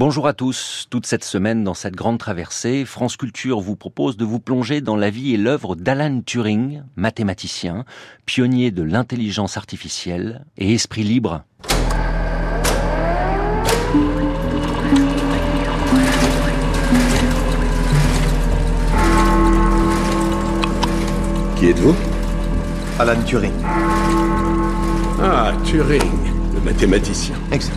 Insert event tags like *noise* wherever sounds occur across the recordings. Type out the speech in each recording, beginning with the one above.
Bonjour à tous. Toute cette semaine, dans cette grande traversée, France Culture vous propose de vous plonger dans la vie et l'œuvre d'Alan Turing, mathématicien, pionnier de l'intelligence artificielle et esprit libre. Qui êtes-vous? Alan Turing. Ah, Turing, le mathématicien. Exact.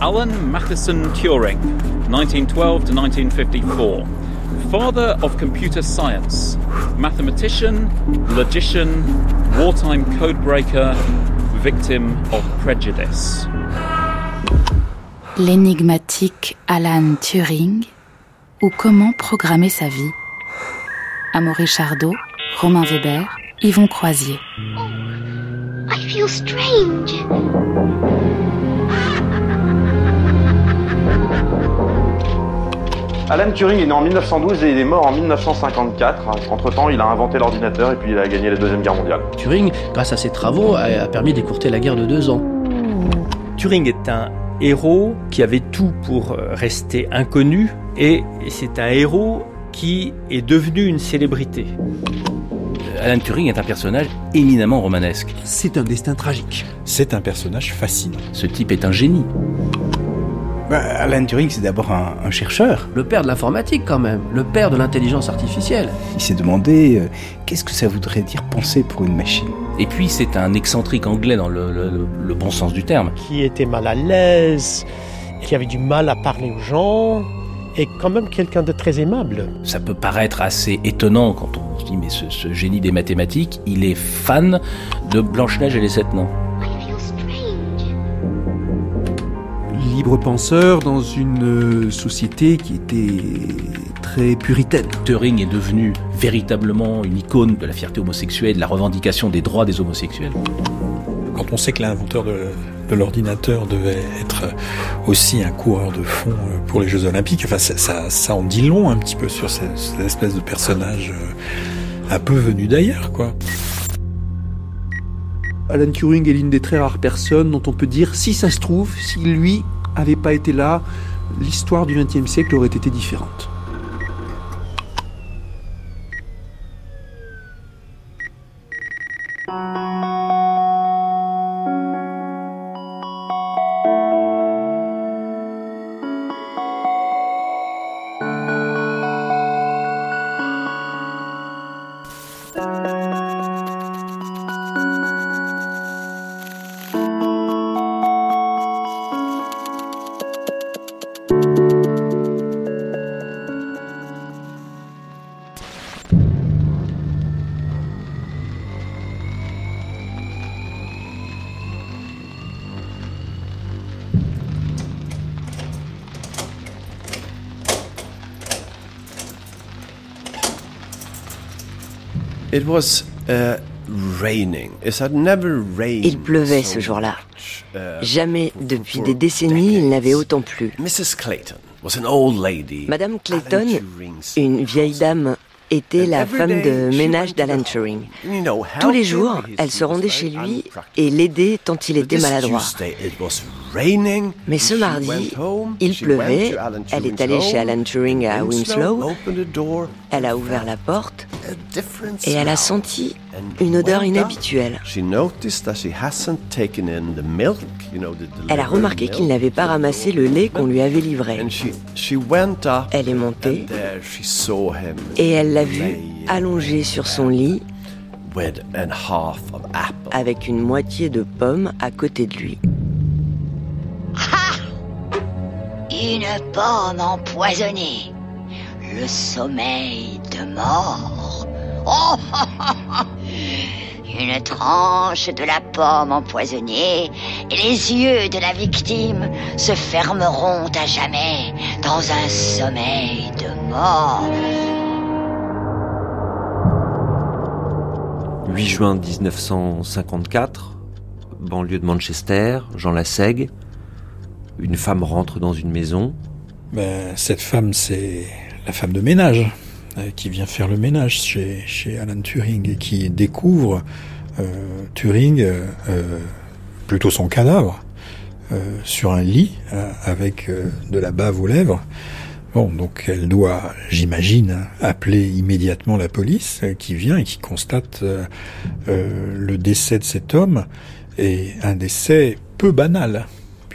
Alan Matheson Turing, 1912 to 1954. Father of computer science, mathematician, logician, wartime codebreaker, victim of prejudice. L'énigmatique Alan Turing ou comment programmer sa vie. Amaury Chardot, Romain Weber, Yvon Croisier. I feel strange. Alan Turing est né en 1912 et il est mort en 1954. Entre-temps, il a inventé l'ordinateur et puis il a gagné la Deuxième Guerre mondiale. Turing, grâce à ses travaux, a, permis d'écourter la guerre de deux ans. Turing est un héros qui avait tout pour euh, rester inconnu et c'est un héros qui est devenu une célébrité. Alan Turing est un personnage éminemment romanesque. C'est un destin tragique. C'est un personnage fascinant. Ce type est un génie. Bah, Alan Turing, c'est d'abord un, un, chercheur. Le père de l'informatique, quand même. Le père de l'intelligence artificielle. Il s'est demandé euh, qu'est-ce que ça voudrait dire penser pour une machine? Et puis, c'est un excentrique anglais dans le, le, le, bon sens du terme. Qui était mal à l'aise, qui avait du mal à parler aux gens, et quand même quelqu'un de très aimable. Ça peut paraître assez étonnant quand on se dit, mais ce, ce génie des mathématiques, il est fan de Blanche-Neige et les Sept Nains. Libre penseur dans une société qui était très puritaine. Turing est devenu véritablement une icône de la fierté homosexuelle, de la revendication des droits des homosexuels. Quand on sait que l'inventeur de, de l'ordinateur devait être aussi un coureur de fond pour les Jeux Olympiques, enfin ça, ça, ça en dit long un petit peu sur cette, cette espèce de personnage un peu venu d'ailleurs, quoi. Alan Turing est l'une des très rares personnes dont on peut dire, si ça se trouve, si lui avait pas été là, l'histoire du XXe siècle aurait été différente. Il pleuvait ce jour-là. Jamais depuis des décennies il n'avait autant plu. Madame Clayton, une vieille dame, était la femme de ménage d'Alan Turing. Tous les jours, elle se rendait chez lui et l'aidait tant il était maladroit. Mais ce mardi, il pleuvait, elle est allée chez Alan Turing à Winslow, elle a ouvert la porte et elle a senti une odeur inhabituelle. Elle a remarqué qu'il n'avait pas ramassé le lait qu'on lui avait livré. Elle est montée et elle l'a vu allongé sur son lit avec une moitié de pomme à côté de lui. Ha Une pomme empoisonnée. Le sommeil de mort. Oh *laughs* Une tranche de la pomme empoisonnée et les yeux de la victime se fermeront à jamais dans un sommeil de mort. 8 juin 1954, banlieue de Manchester, Jean Lassègue. Une femme rentre dans une maison. Ben, cette femme, c'est la femme de ménage qui vient faire le ménage chez, chez Alan Turing et qui découvre Turing, plutôt son cadavre, sur un lit avec de la bave aux lèvres. Bon, donc elle doit, j'imagine, appeler immédiatement la police qui vient et qui constate le décès de cet homme et un décès peu banal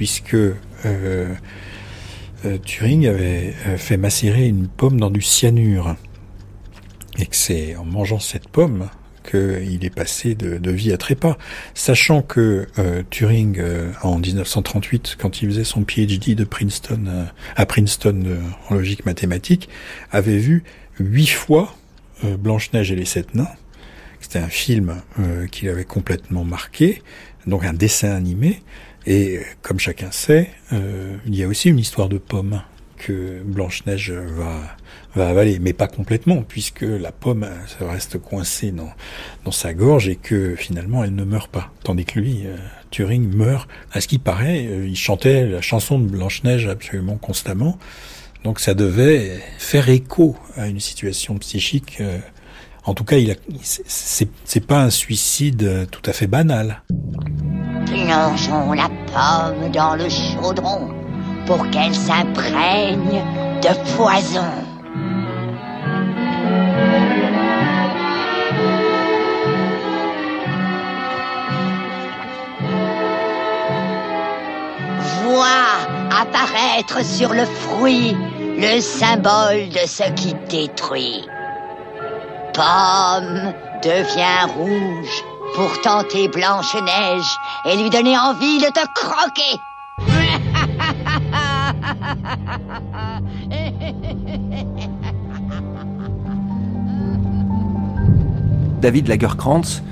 puisque euh, Turing avait euh, fait macérer une pomme dans du cyanure. Et que c'est en mangeant cette pomme qu'il est passé de, vie à trépas. Sachant que euh, Turing, en 1938, quand il faisait son PhD Princeton, à Princeton en logique mathématique, avait vu huit fois Blanche-Neige et les Sept Nains. C'était un film qui l'avait complètement marqué, donc un dessin animé. Et comme chacun sait, euh, il y a aussi une histoire de pomme que Blanche-Neige va, va avaler, mais pas complètement, puisque la pomme reste coincée dans, dans sa gorge et que finalement elle ne meurt pas. Tandis que lui, euh, Turing, meurt. À ce qui paraît, euh, il chantait la chanson de Blanche-Neige absolument constamment. Donc ça devait faire écho à une situation psychique. en tout cas, il c'est pas un suicide tout à fait banal. Plongeons la pomme dans le chaudron pour qu'elle s'imprègne de poison. Vois apparaître sur le fruit le symbole de ce qui détruit. Pomme devient rouge pour tenter Blanche-Neige et lui donner envie de te croquer. *laughs* David Lagerkrantz,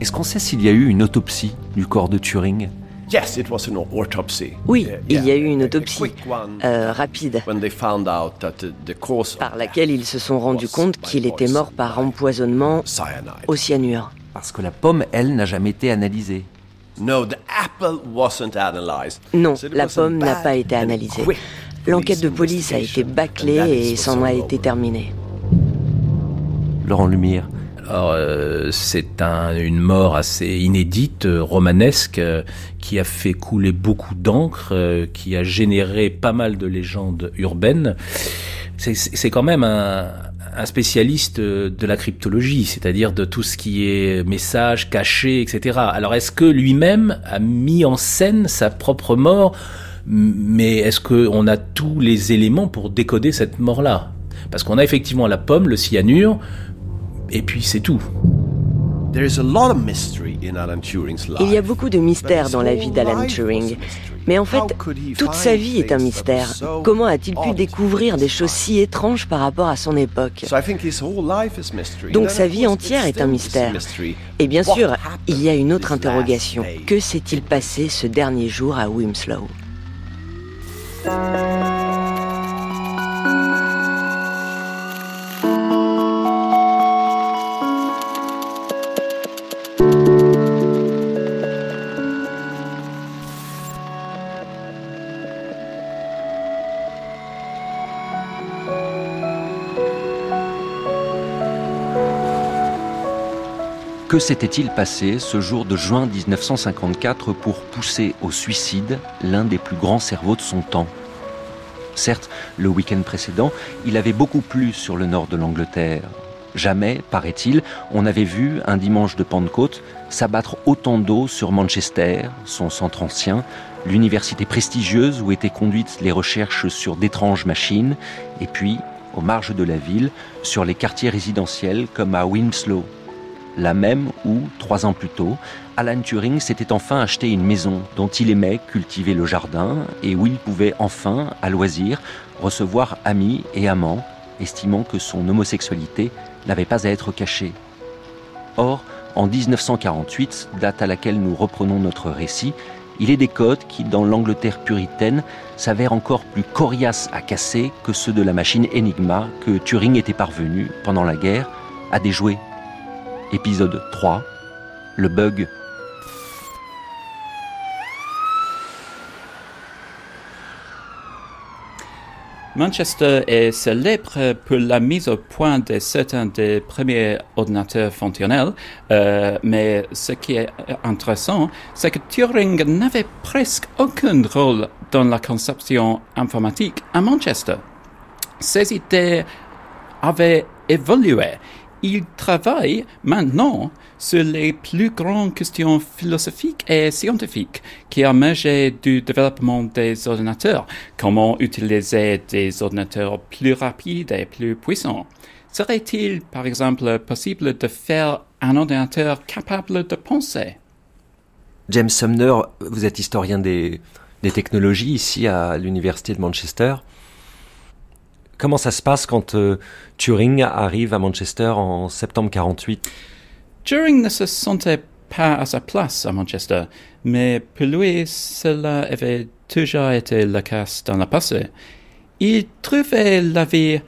est-ce qu'on sait s'il y a eu une autopsie du corps de Turing? Oui, il y a eu une autopsie euh, rapide par laquelle ils se sont rendus compte qu'il était mort par empoisonnement au cyanure. Parce que la pomme, elle, n'a jamais été analysée. Non, la pomme n'a pas été analysée. L'enquête de police a été bâclée et s'en a été terminée. Laurent Lumière. Euh, c'est une mort assez inédite, euh, romanesque, euh, qui a fait couler beaucoup d'encre, qui a généré pas mal de légendes urbaines. C'est quand même un, spécialiste de la cryptologie, c'est-à-dire de tout ce qui est message caché, etc. Alors, est-ce que lui-même a mis en scène sa propre mort? Mais est-ce qu'on a tous les éléments pour décoder cette mort-là? Parce qu'on a effectivement la pomme, le cyanure, et puis c'est tout. Il y a beaucoup de mystères dans la vie d'Alan Turing. Mais en fait, toute sa vie est un mystère. Comment a-t-il pu découvrir des choses si étranges par rapport à son époque? Donc sa vie entière est un mystère. Et bien sûr, il y a une autre interrogation. Que s'est-il passé ce dernier jour à Wimslow Que s'était-il passé ce jour de juin 1954 pour pousser au suicide l'un des plus grands cerveaux de son temps? Certes, le week-end précédent, il avait beaucoup plu sur le nord de l'Angleterre. Jamais, paraît-il, on avait vu un dimanche de Pentecôte s'abattre autant d'eau sur Manchester, son centre ancien, l'université prestigieuse où étaient conduites les recherches sur d'étranges machines, et puis, aux marges de la ville, sur les quartiers résidentiels comme à Winslow, la même où, trois ans plus tôt, Alan Turing s'était enfin acheté une maison dont il aimait cultiver le jardin et où il pouvait enfin, à loisir, recevoir amis et amants, estimant que son homosexualité n'avait pas à être cachée. Or, en 1948, date à laquelle nous reprenons notre récit, il est des codes qui, dans l'Angleterre puritaine, s'avèrent encore plus coriaces à casser que ceux de la machine Enigma que Turing était parvenu, pendant la guerre, à déjouer épisode 3, le bug. Manchester est célèbre pour la mise au point de certains des premiers ordinateurs fonctionnels, euh, mais ce qui est intéressant, c'est que Turing n'avait presque aucun rôle dans la conception informatique à Manchester. Ses idées avaient évolué. Il travaille maintenant sur les plus grandes questions philosophiques et scientifiques qui émergent du développement des ordinateurs. Comment utiliser des ordinateurs plus rapides et plus puissants Serait-il, par exemple, possible de faire un ordinateur capable de penser? James Sumner, vous êtes historien des technologies ici à l'Université de Manchester. Comment ça se passe quand euh, Turing arrive à Manchester en septembre 48 Turing ne se sentait pas à sa place à Manchester, mais pour lui, cela avait toujours été le cas dans le passé. Il trouvait la vie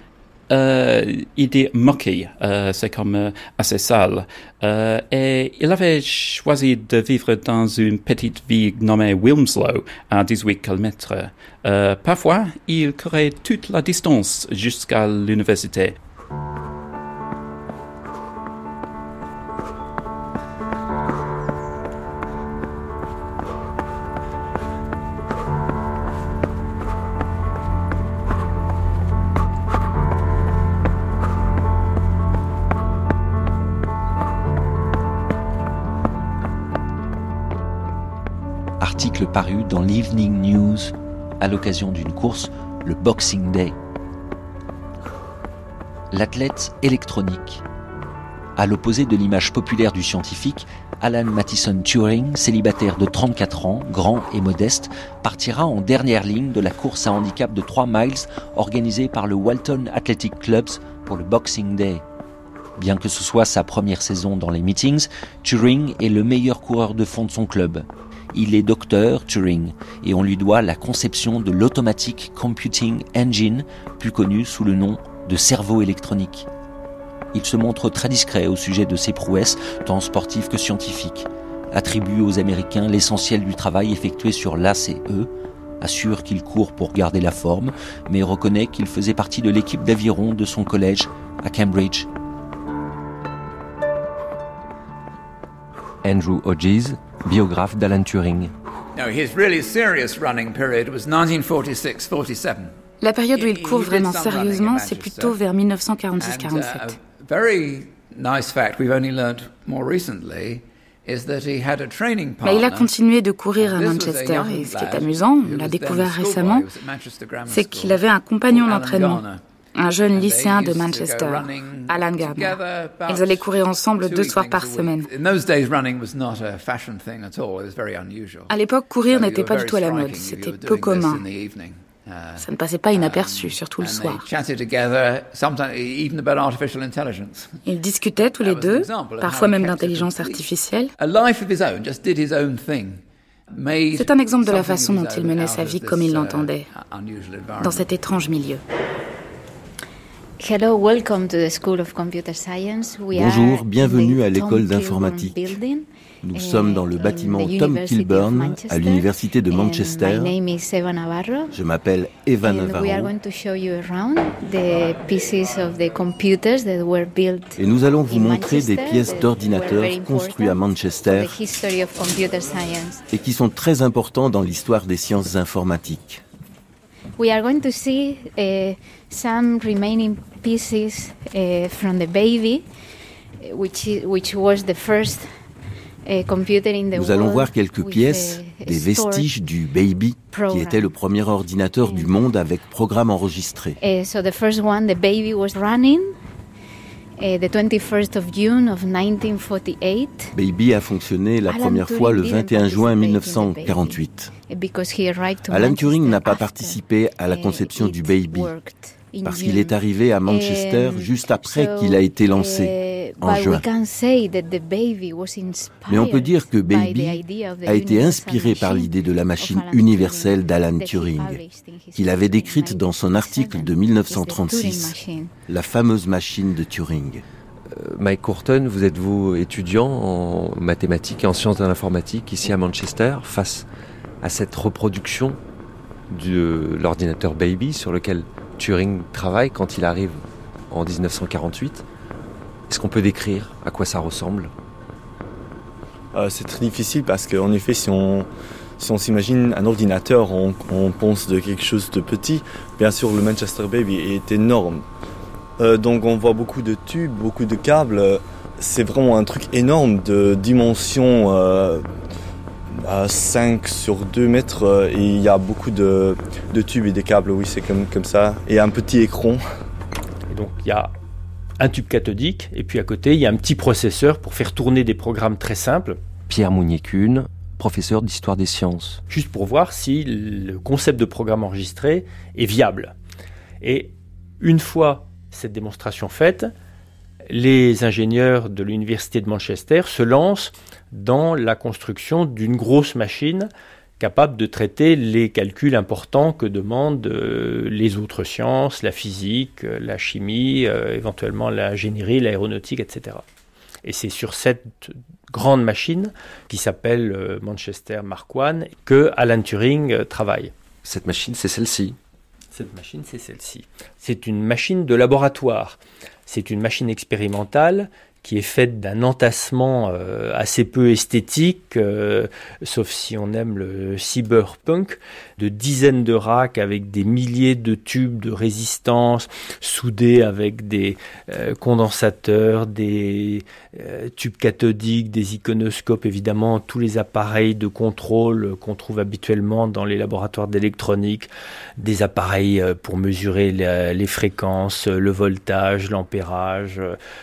euh, idée moquée, euh, c'est comme euh, assez sale. Et il avait choisi de vivre dans une petite ville nommée Wilmslow, à 18 km. Parfois, il courait toute la distance jusqu'à l'université. Paru dans l'Evening News à l'occasion d'une course, le Boxing Day. L'athlète électronique. À l'opposé de l'image populaire du scientifique, Alan Mattison Turing, célibataire de 34 ans, grand et modeste, partira en dernière ligne de la course à handicap de 3 miles organisée par le Walton Athletic Clubs pour le Boxing Day. Bien que ce soit sa première saison dans les meetings, Turing est le meilleur coureur de fond de son club. Il est docteur Turing et on lui doit la conception de l'Automatic Computing Engine, plus connu sous le nom de cerveau électronique. Il se montre très discret au sujet de ses prouesses, tant sportives que scientifiques. Attribue aux Américains l'essentiel du travail effectué sur l'A et E, assure qu'il court pour garder la forme, mais reconnaît qu'il faisait partie de l'équipe d'aviron de son collège à Cambridge. Andrew Hodges, biographe d'Alan Turing. La période où il court vraiment sérieusement, c'est plutôt vers 1946-47. Mais il a continué de courir à Manchester et ce qui est amusant, on l'a découvert récemment, c'est qu'il avait un compagnon d'entraînement, un jeune lycéen de Manchester, Alan Gardner. Ils allaient courir ensemble deux soirs par semaine. À l'époque, courir n'était pas du tout à la mode, c'était peu commun. Ça ne passait pas inaperçu, surtout le soir. Ils discutaient tous les deux, parfois même d'intelligence artificielle. C'est un exemple de la façon dont il menait sa vie comme il l'entendait, dans cet étrange milieu. Bonjour, bienvenue à l'école d'informatique. Nous sommes dans le bâtiment Tom Kilburn à l'université de Manchester. Je m'appelle Eva Navarro. Et nous allons vous montrer des pièces d'ordinateurs construits à Manchester et qui sont très importants dans l'histoire des sciences informatiques. We are going to see uh, some remaining pieces uh, from the baby, which, which was the first nous allons voir quelques pièces, des vestiges du Baby, qui était le premier ordinateur du monde avec programme enregistré. The 21st of June of 1948. Baby a fonctionné la première fois le 21 juin 1948. Alan Turing n'a pas participé à la conception du Baby parce qu'il est arrivé à Manchester juste après qu'il a été lancé en juin. Mais on peut dire que Baby a été inspiré par l'idée de la machine universelle d'Alan Turing, qu'il avait décrite dans son article de 1936, la fameuse machine de Turing. Mike Courton, vous êtes vous étudiant en mathématiques et en sciences de l'informatique ici à Manchester face à cette reproduction de l'ordinateur Baby sur lequel Turing travaille quand il arrive en 1948. Est-ce qu'on peut décrire à quoi ça ressemble? Euh, C'est très difficile parce qu'en effet, si on, si on s'imagine un ordinateur, on, pense de quelque chose de petit. Bien sûr, le Manchester Baby est énorme. Euh, donc on voit beaucoup de tubes, beaucoup de câbles. C'est vraiment un truc énorme de dimension euh, à 5 sur 2 mètres. Euh, et il y a beaucoup de, de tubes et des câbles, oui, c'est comme, comme ça. Et un petit écran. Et donc il y a un tube cathodique, et puis à côté, il y a un petit processeur pour faire tourner des programmes très simples. Pierre Mounier-Kuhn, professeur d'histoire des sciences. Juste pour voir si le concept de programme enregistré est viable. Et une fois cette démonstration faite, les ingénieurs de l'université de Manchester se lancent dans la construction d'une grosse machine capable de traiter les calculs importants que demandent euh, les autres sciences, la physique, euh, la chimie, euh, éventuellement l'ingénierie, l'aéronautique, etc. Et c'est sur cette grande machine qui s'appelle Manchester Mark I que Alan Turing travaille. Cette machine, c'est celle-ci. Cette machine, c'est celle-ci. C'est une machine de laboratoire. C'est une machine expérimentale qui est faite d'un entassement euh, assez peu esthétique, euh, sauf si on aime le cyberpunk, de dizaines de racks avec des milliers de tubes de résistance soudés avec des euh, condensateurs, des tubes cathodiques, des iconoscopes, évidemment tous les appareils de contrôle qu'on trouve habituellement dans les laboratoires d'électronique, des appareils pour mesurer les fréquences, le voltage, l'ampérage.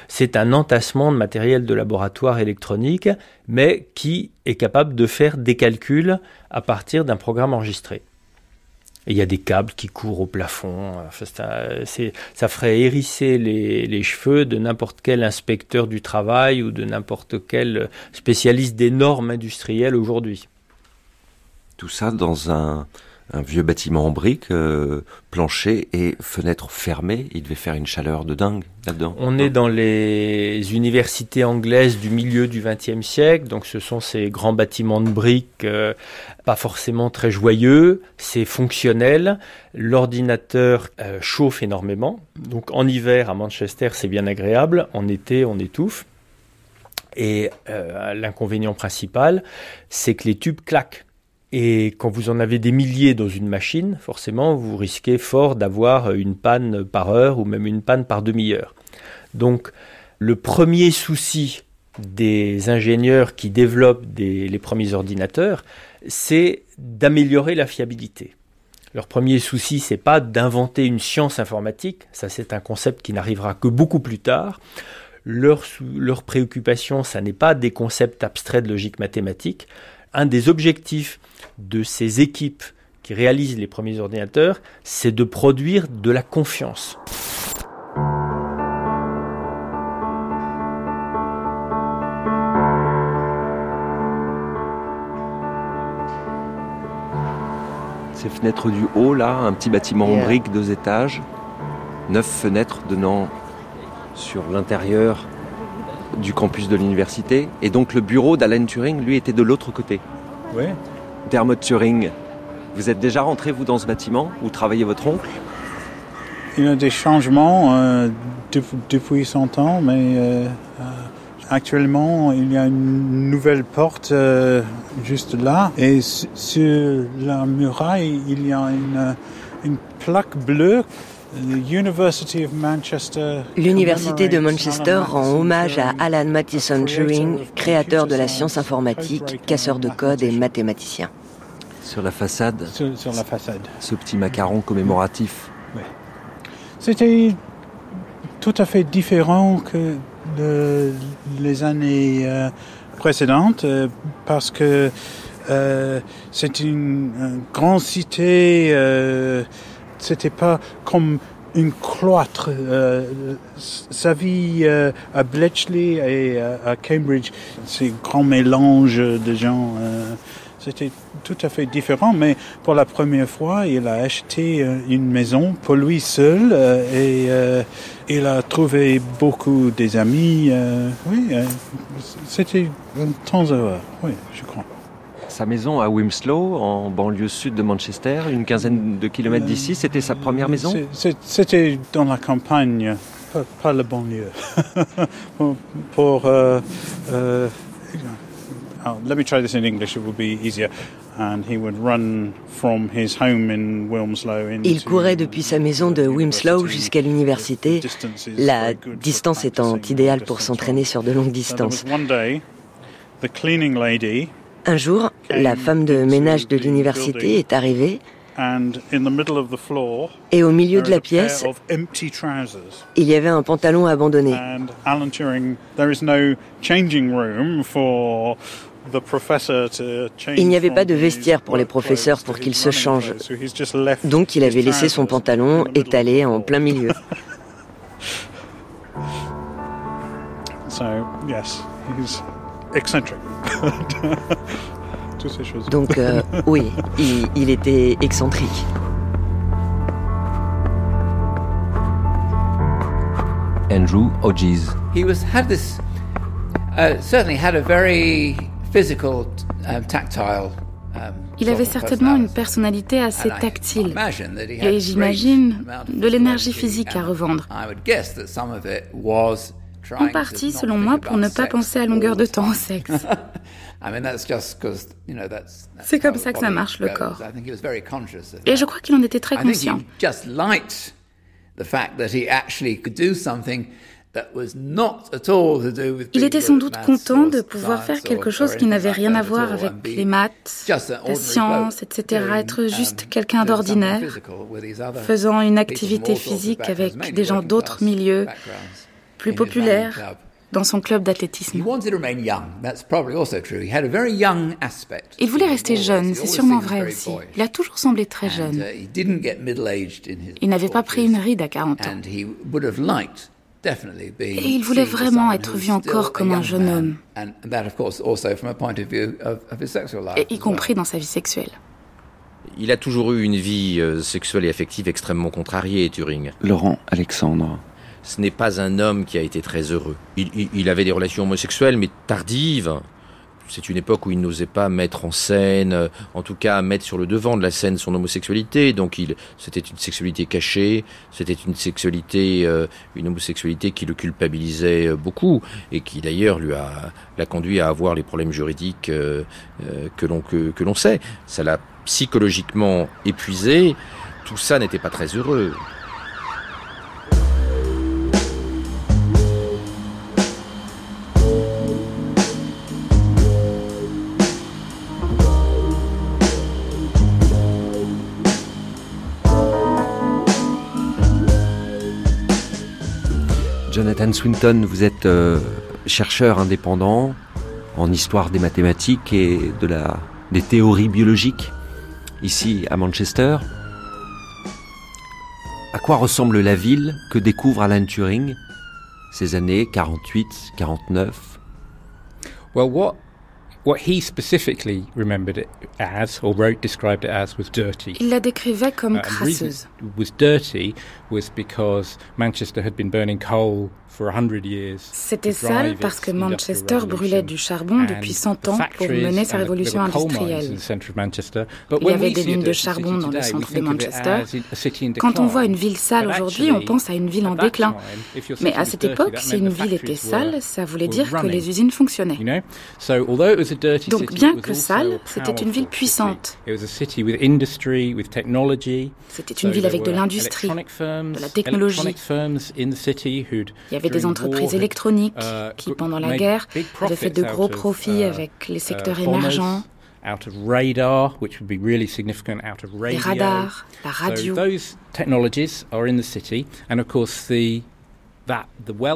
C'est un entassement de matériel de laboratoire électronique, mais qui est capable de faire des calculs à partir d'un programme enregistré. Il y a des câbles qui courent au plafond. ça, ferait hérisser les, cheveux de n'importe quel inspecteur du travail ou de n'importe quel spécialiste des normes industrielles aujourd'hui. Tout ça dans un, un vieux bâtiment en briques, euh, plancher et fenêtres fermées. Il devait faire une chaleur de dingue là-dedans. On est dans les universités anglaises du milieu du XXe siècle, donc ce sont ces grands bâtiments de briques, euh, pas forcément très joyeux, c'est fonctionnel. L'ordinateur euh, chauffe énormément, donc en hiver à Manchester c'est bien agréable, en été on étouffe. Et l'inconvénient principal, c'est que les tubes claquent. Et quand vous en avez des milliers dans une machine, forcément, vous risquez fort d'avoir une panne par heure ou même une panne par demi-heure. Donc, le premier souci des ingénieurs qui développent les premiers ordinateurs, c'est d'améliorer la fiabilité. Leur premier souci, c'est pas d'inventer une science informatique, ça c'est un concept qui n'arrivera que beaucoup plus tard. Leur, leur préoccupation, ça n'est pas des concepts abstraits de logique mathématique. Un des objectifs de ces équipes qui réalisent les premiers ordinateurs, c'est de produire de la confiance. Ces fenêtres du haut, là, un petit bâtiment en briques, deux étages, neuf fenêtres donnant sur l'intérieur du campus de l'université. Et donc le bureau d'Alan Turing, lui, était de l'autre côté. Oui, Dermot Turing. Vous êtes déjà rentré, vous, dans ce bâtiment? Où travaillait votre oncle? Il y a des changements euh, depuis, son temps, mais euh, euh, actuellement, il y a une nouvelle porte juste là. Et sur la muraille, il y a une, une plaque bleue L'Université de Manchester rend hommage à Alan Matheson Turing, créateur de la science informatique, casseur de code et mathématicien. Sur la façade Sur, la façade. Ce petit macaron commémoratif. C'était tout à fait différent que les années euh, précédentes euh, parce que euh, c'est une, grande cité c'était pas comme une cloître. Euh, sa vie euh, à Bletchley et euh, à Cambridge, c'est grand mélange de gens. c'était tout à fait différent, mais pour la première fois, il a acheté une maison pour lui seul et il a trouvé beaucoup des amis. oui, c'était un temps heureux, oui, je crois. Sa maison à Wimslow, en banlieue sud de Manchester, une quinzaine de kilomètres d'ici, c'était sa première maison? C'était dans la campagne, pas, la banlieue. *laughs* pour, euh, euh, let me try this in English, it will be easier. Il courait depuis sa maison de Wimslow jusqu'à l'université, la distance étant idéale pour s'entraîner sur de longues distances. Un jour, la femme de ménage de l'université est arrivée et au milieu de la pièce, il y avait un pantalon abandonné. Il n'y avait pas de vestiaire pour les professeurs pour qu'ils se changent. Donc il avait laissé son pantalon étalé en plein milieu. *laughs* *laughs* *laughs* Donc euh, *laughs* oui, il, était excentrique. Andrew Hodges. He was had this uh, certainly had a very Um, um, il avait certainement une personnalité assez tactile et j'imagine de l'énergie physique à revendre. En partie, selon moi, pour ne pas penser à longueur de temps au sexe. *laughs* C'est comme ça que ça marche le corps. Et je crois qu'il en était très conscient. Il était sans doute content de pouvoir faire quelque chose qui n'avait rien à voir avec les maths, la science, etc. Être um, juste quelqu'un d'ordinaire, faisant une activité physique avec des gens d'autres milieux, plus populaires, dans son club d'athlétisme. Il voulait rester jeune, c'est sûrement vrai aussi. Il a toujours semblé très jeune. Uh, il n'avait pas pris une ride à 40 ans. Et il voulait vraiment être vu encore comme un jeune homme, et y compris dans sa vie sexuelle. Il a toujours eu une vie euh, sexuelle et affective extrêmement contrariée, Turing. Laurent Alexandre. Ce n'est pas un homme qui a été très heureux. il avait des relations homosexuelles, mais tardives, c'est une époque où il n'osait pas mettre en scène, euh, en tout cas mettre sur le devant de la scène son homosexualité. Donc il, c'était une sexualité cachée, c'était une sexualité, euh, une homosexualité qui le culpabilisait euh, beaucoup et qui d'ailleurs lui a l'a conduit à avoir les problèmes juridiques que l'on que, que l'on sait. Ça l'a psychologiquement épuisé. Tout ça n'était pas très heureux. Jonathan Swinton, vous êtes euh, chercheur indépendant en histoire des mathématiques et de la, des théories biologiques ici à Manchester. À quoi ressemble la ville que découvre Alan Turing ces années 48, 49 Well, Il la décrivait comme uh, crasseuse. C'était sale parce que Manchester brûlait du charbon depuis 100 ans pour mener sa révolution industrielle. Il y avait des mines de charbon dans le centre de Manchester. Quand on voit une ville sale aujourd'hui, on pense à une ville en déclin. Mais à cette époque, si une ville était sale, ça voulait dire que les usines fonctionnaient. Donc bien que sale, c'était une ville puissante. C'était une ville avec de l'industrie, de la technologie. Il y avait des entreprises électroniques uh, qui, pendant la guerre, avaient fait de gros profits uh, avec les secteurs uh, émergents. Les radars, la radio.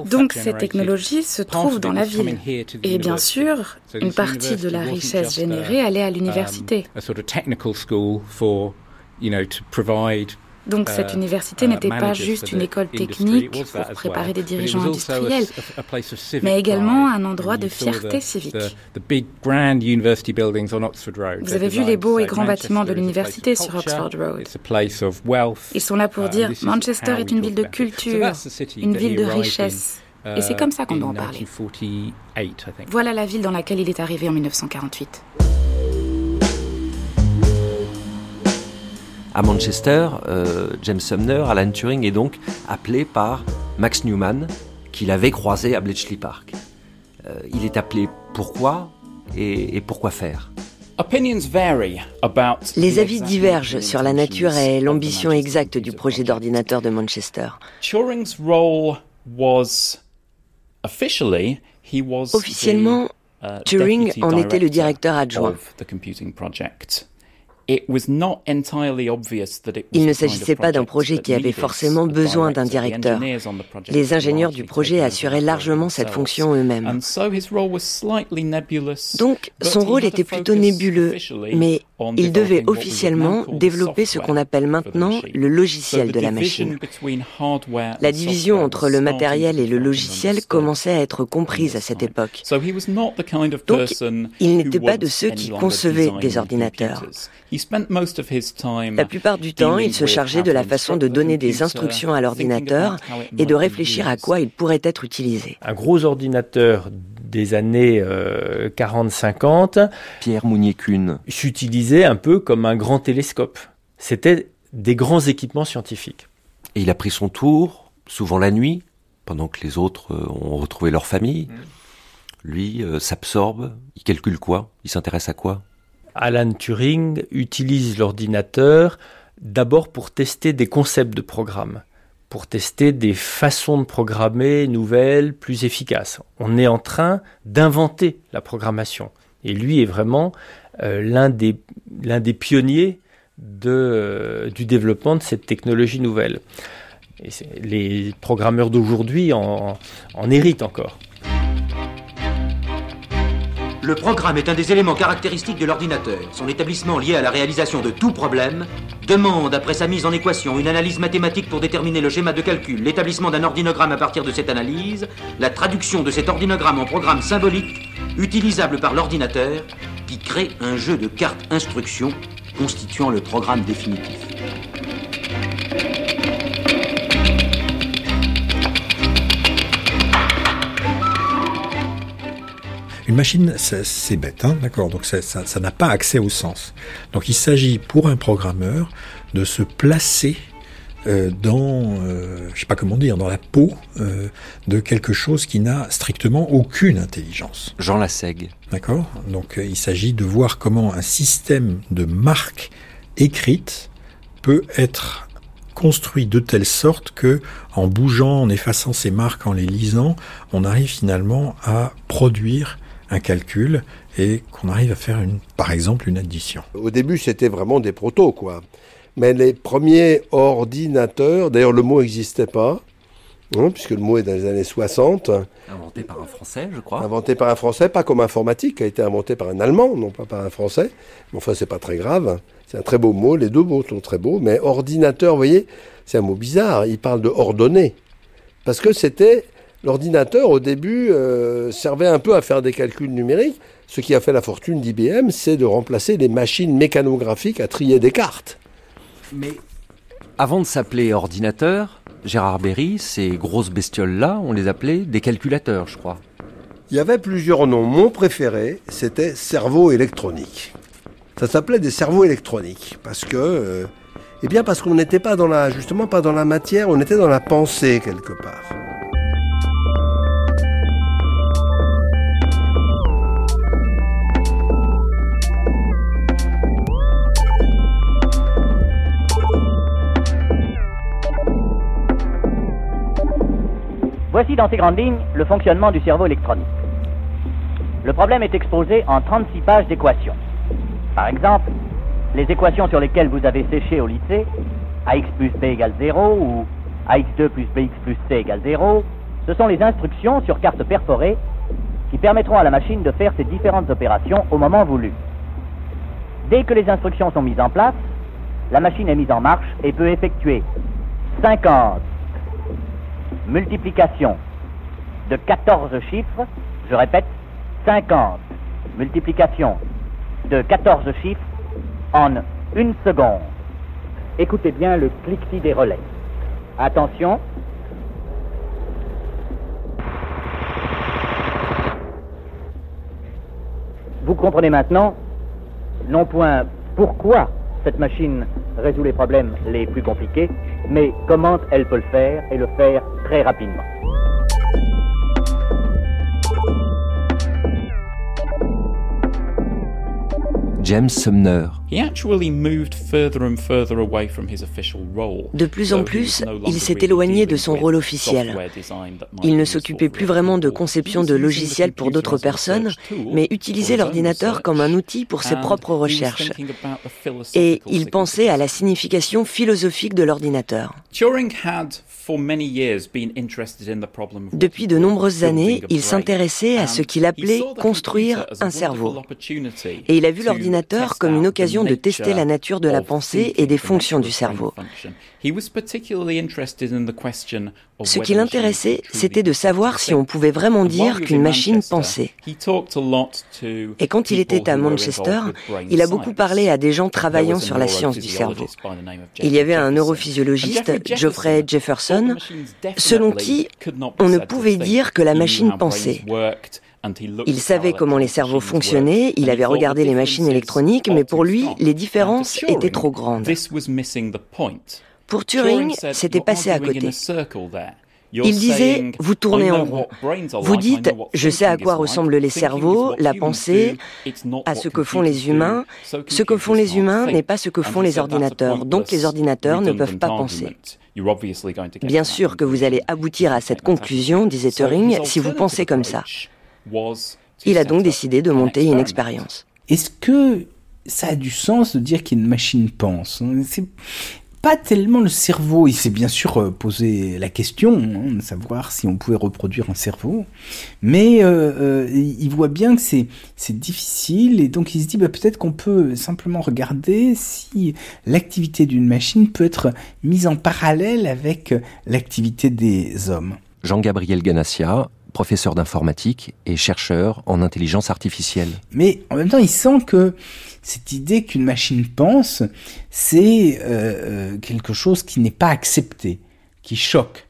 Donc ces technologies se trouvent dans la ville. Et bien sûr, une partie de la richesse générée allait à l'université. Donc cette euh, université n'était euh, pas juste une école technique pour préparer des dirigeants industriels, mais également un endroit de fierté civique. Vous avez vu les beaux et grands bâtiments de l'université sur Oxford Road. Ils sont là pour uh, dire Manchester est une ville de culture, une ville de richesse. Et c'est comme ça qu'on doit en parler. Voilà la ville dans laquelle il est arrivé en 1948. À Manchester, euh, James Sumner, Alan Turing est donc appelé par Max Newman, qu'il avait croisé à Bletchley Park. Euh, il est appelé pourquoi et, et pourquoi faire les avis divergent sur la nature et l'ambition exacte du projet d'ordinateur de Manchester. Officiellement, uh, Turing en était le directeur adjoint. Il ne s'agissait pas d'un projet qui avait forcément besoin d'un directeur. Les ingénieurs du projet assuraient largement cette fonction eux-mêmes. Donc, son rôle était plutôt nébuleux, mais il devait officiellement développer ce qu'on appelle maintenant le logiciel de la machine. La division entre le matériel et le logiciel commençait à être comprise à cette époque. Donc, il n'était pas de ceux qui concevaient des ordinateurs. La plupart du temps, il se chargeait de la façon de donner des instructions à l'ordinateur et de réfléchir à quoi il pourrait être utilisé. Un gros ordinateur des années 40-50, euh, Pierre Mounier-Kuhn, s'utilisait un peu comme un grand télescope. C'était des grands équipements scientifiques. Et il a pris son tour, souvent la nuit, pendant que les autres euh, ont retrouvé leur famille. Mm. Lui euh, s'absorbe, il calcule quoi? Il s'intéresse à quoi? Alan Turing utilise l'ordinateur d'abord pour tester des concepts de programme, pour tester des façons de programmer nouvelles, plus efficaces. On est en train d'inventer la programmation. Et lui est vraiment euh, l'un des, pionniers euh, du développement de cette technologie nouvelle. Les programmeurs d'aujourd'hui en héritent encore. Le programme est un des éléments caractéristiques de l'ordinateur. Son établissement lié à la réalisation de tout problème demande, après sa mise en équation, une analyse mathématique pour déterminer le schéma de calcul, l'établissement d'un ordinogramme à partir de cette analyse, la traduction de cet ordinogramme en programme symbolique utilisable par l'ordinateur qui crée un jeu de cartes instructions constituant le programme définitif. Une machine, c'est bête, hein, d'accord Donc ça n'a pas accès au sens. Donc il s'agit pour un programmeur de se placer euh, dans, euh, je sais pas comment dire, dans la peau euh, de quelque chose qui n'a strictement aucune intelligence. Jean Lassègue. D'accord Donc il s'agit de voir comment un système de marques écrites peut être construit de telle sorte que, en bougeant, en effaçant ces marques, en les lisant, on arrive finalement à produire un calcul et qu'on arrive à faire, une, par exemple, une addition. Au début, c'était vraiment des protos, quoi. Mais les premiers ordinateurs, d'ailleurs, le mot n'existait pas, hein, puisque le mot est dans les années 60. Inventé par un Français, je crois. Inventé par un Français, pas comme informatique, qui a été inventé par un Allemand, non pas par un Français. Mais enfin, c'est pas très grave. C'est un très beau mot, les deux mots sont très beaux. Mais ordinateur, vous voyez, c'est un mot bizarre. Il parle de ordonner. Parce que c'était l'ordinateur, au début, euh, servait un peu à faire des calculs numériques. Ce qui a fait la fortune d'IBM, c'est de remplacer les machines mécanographiques à trier des cartes. Mais avant de s'appeler ordinateur, Gérard Berry, ces grosses bestioles-là, on les appelait des calculateurs, je crois. Il y avait plusieurs noms. Mon préféré, c'était cerveau électronique. Ça s'appelait des cerveaux électroniques parce que, euh, eh bien, parce qu'on n'était pas dans la, justement pas dans la matière, on était dans la pensée quelque part. Voici dans ces grandes lignes le fonctionnement du cerveau électronique. Le problème est exposé en 36 pages d'équations. Par exemple, les équations sur lesquelles vous avez séché au lycée, ax plus b égale 0 ou ax2 plus bx plus c égale 0, ce sont les instructions sur carte perforée qui permettront à la machine de faire ces différentes opérations au moment voulu. Dès que les instructions sont mises en place, la machine est mise en marche et peut effectuer 50 multiplication de 14 chiffres, je répète, 50 multiplication de 14 chiffres en une seconde. Écoutez bien le cliquetis des relais. Attention. Vous comprenez maintenant, non point pourquoi cette machine résout les problèmes les plus compliqués, mais comment elle peut le faire et le faire très rapidement. James Sumner. De plus en plus, il s'est éloigné de son rôle officiel. Il ne s'occupait plus vraiment de conception de logiciels pour d'autres personnes, mais utilisait l'ordinateur comme un outil pour ses propres recherches. Et il pensait à la signification philosophique de l'ordinateur. Depuis de nombreuses années, il s'intéressait à ce qu'il appelait construire un cerveau. Et il a vu l'ordinateur comme une occasion de tester la nature de la pensée et des fonctions du cerveau. Ce qui l'intéressait, c'était de savoir si on pouvait vraiment dire qu'une machine pensait. Et quand il était à Manchester, il a beaucoup parlé à des gens travaillant sur la science du cerveau. Il y avait un neurophysiologiste, Geoffrey Jefferson, selon qui on ne pouvait dire que la machine pensait. Il savait comment les cerveaux fonctionnaient, il avait regardé les machines électroniques, mais pour lui, les différences étaient trop grandes. Pour Turing, c'était passé à côté. Il disait, vous tournez en rond. Vous dites, je sais à quoi ressemblent les cerveaux, la pensée, à ce que font les humains. Ce que font les humains n'est pas ce que font les ordinateurs, donc les ordinateurs ne peuvent pas penser. Bien sûr que vous allez aboutir à cette conclusion, disait Turing, si vous pensez comme ça. Il a donc décidé de monter une expérience. Est-ce que ça a du sens de dire qu'une machine pense? C'est pas tellement le cerveau. Il s'est bien sûr euh, posé la question hein, de savoir si on pouvait reproduire un cerveau, mais euh, euh, il voit bien que c'est c'est difficile et donc il se dit bah, peut-être qu'on peut simplement regarder si l'activité d'une machine peut être mise en parallèle avec l'activité des hommes. Jean-Gabriel Ganassia, professeur d'informatique et chercheur en intelligence artificielle. Mais en même temps, il sent que cette idée qu'une machine pense, c'est euh, euh, quelque chose qui n'est pas accepté, qui choque.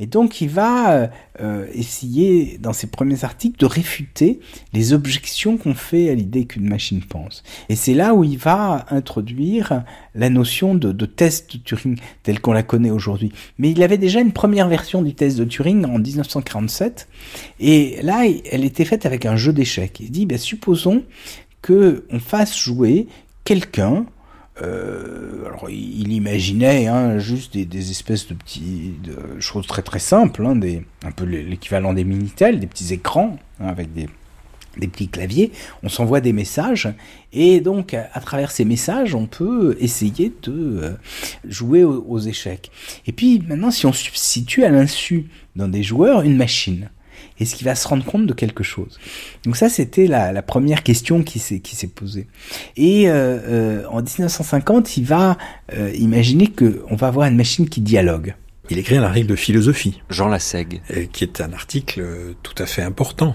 Et donc il va euh, euh, essayer dans ses premiers articles de réfuter les objections qu'on fait à l'idée qu'une machine pense. Et c'est là où il va introduire la notion de, test de Turing telle qu'on la connaît aujourd'hui. Mais il avait déjà une première version du test de Turing en 1947. Et là, elle était faite avec un jeu d'échecs. Il dit, ben, supposons que on fasse jouer quelqu'un euh, alors, il imaginait hein, juste des, espèces de petits de choses très très simples, hein, un peu l'équivalent des minitel, des petits écrans hein, avec des, petits claviers. On s'envoie des messages et donc à, travers ces messages, on peut essayer de euh, jouer aux échecs. Et puis maintenant, si on substitue à l'insu dans des joueurs une machine, est-ce qu'il va se rendre compte de quelque chose Donc ça, c'était la, première question qui s'est qui s'est posée. Et euh, euh, en 1950, il va euh, imaginer que on va avoir une machine qui dialogue. Il écrit un article de philosophie. Jean Lassègue. Qui est un article tout à fait important,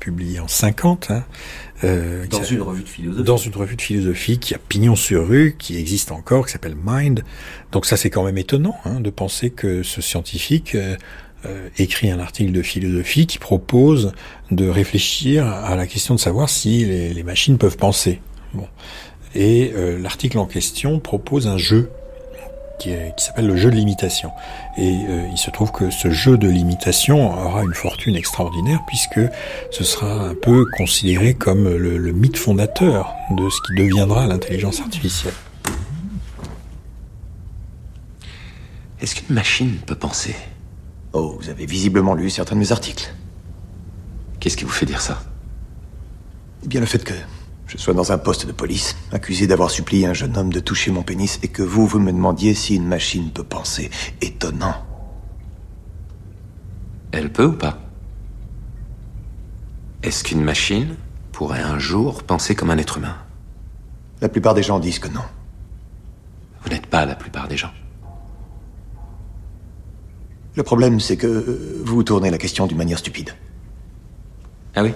publié en 50. Hein, dans une revue de philosophie. Dans une revue de philosophie qui a pignon sur rue, qui existe encore, qui s'appelle Mind. Donc ça c'est quand même étonnant hein, de penser que ce scientifique euh, écrit un article de philosophie qui propose de réfléchir à la question de savoir si les, machines peuvent penser. Bon. Et euh, l'article en question propose un jeu qui, qui s'appelle le jeu de l'imitation. Et euh, il se trouve que ce jeu de l'imitation aura une fortune extraordinaire puisque ce sera un peu considéré comme le, le mythe fondateur de ce qui deviendra l'intelligence artificielle. Est-ce qu'une machine peut penser? Oh, vous avez visiblement lu certains de mes articles. Qu'est-ce qui vous fait dire ça? Eh bien, le fait que je sois dans un poste de police, accusé d'avoir supplié un jeune homme de toucher mon pénis, et que vous, vous me demandiez si une machine peut penser. Étonnant. Elle peut ou pas? Est-ce qu'une machine pourrait un jour penser comme un être humain? La plupart des gens disent que non. Vous n'êtes pas la plupart des gens. Le problème, c'est que vous tournez la question d'une manière stupide. Ah oui?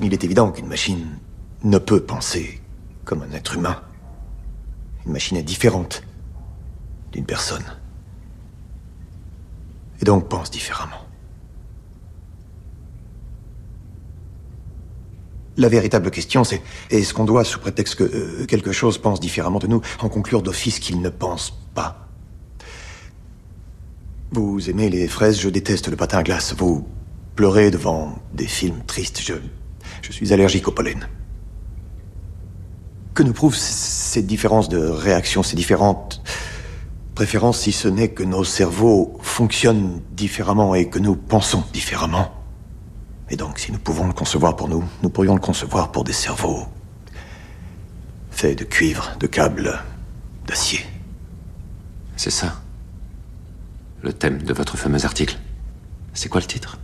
Il est évident qu'une machine ne peut penser comme un être humain. Une machine est différente d'une personne. Et donc pense différemment. La véritable question, c'est est-ce qu'on doit, sous prétexte que euh, quelque chose pense différemment de nous, en conclure d'office qu'il ne pense pas Vous aimez les fraises, je déteste le patin à glace. Vous pleurez devant des films tristes, je, suis allergique au pollen. Que nous prouvent ces différences de réaction, ces différentes préférences, si ce n'est que nos cerveaux fonctionnent différemment et que nous pensons différemment? Et donc, si nous pouvons le concevoir pour nous, nous pourrions le concevoir pour des cerveaux faits de cuivre, de câbles, d'acier. C'est ça. Le thème de votre fameux article. C'est quoi le titre?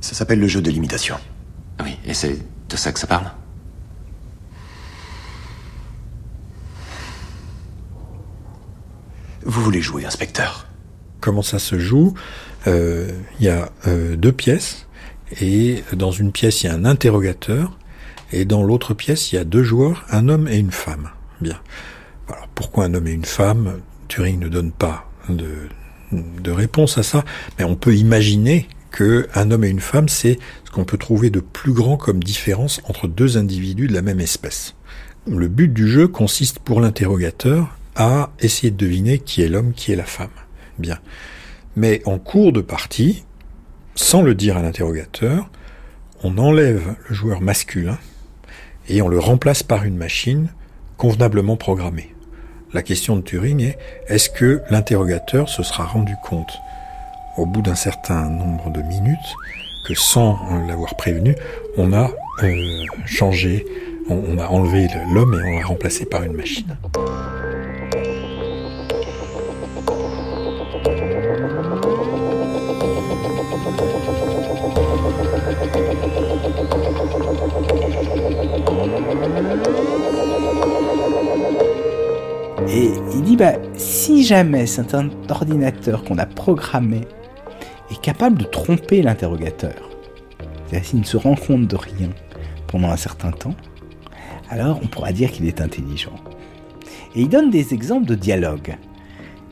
Ça s'appelle le jeu de l'imitation. Ah oui, et c'est de ça que ça parle? Vous voulez jouer, inspecteur? Comment ça se joue? Euh, Il y a euh, deux pièces et dans une pièce il y a un interrogateur, et dans l'autre pièce il y a deux joueurs, un homme et une femme. Bien. Alors pourquoi un homme et une femme? Turing ne donne pas de, de réponse à ça, mais on peut imaginer que un homme et une femme, c'est ce qu'on peut trouver de plus grand comme différence entre deux individus de la même espèce. Le but du jeu consiste pour l'interrogateur à essayer de deviner qui est l'homme, qui est la femme. Bien. Mais en cours de partie, sans le dire à l'interrogateur, on enlève le joueur masculin et on le remplace par une machine convenablement programmée. La question de Turing est est-ce que l'interrogateur se sera rendu compte au bout d'un certain nombre de minutes que sans l'avoir prévenu, on a euh, changé, on a enlevé l'homme et on l'a remplacé par une machine? Bah, si jamais c'est un ordinateur qu'on a programmé est capable de tromper l'interrogateur, c'est-à-dire s'il ne se rend compte de rien pendant un certain temps, alors on pourra dire qu'il est intelligent. Et il donne des exemples de dialogue.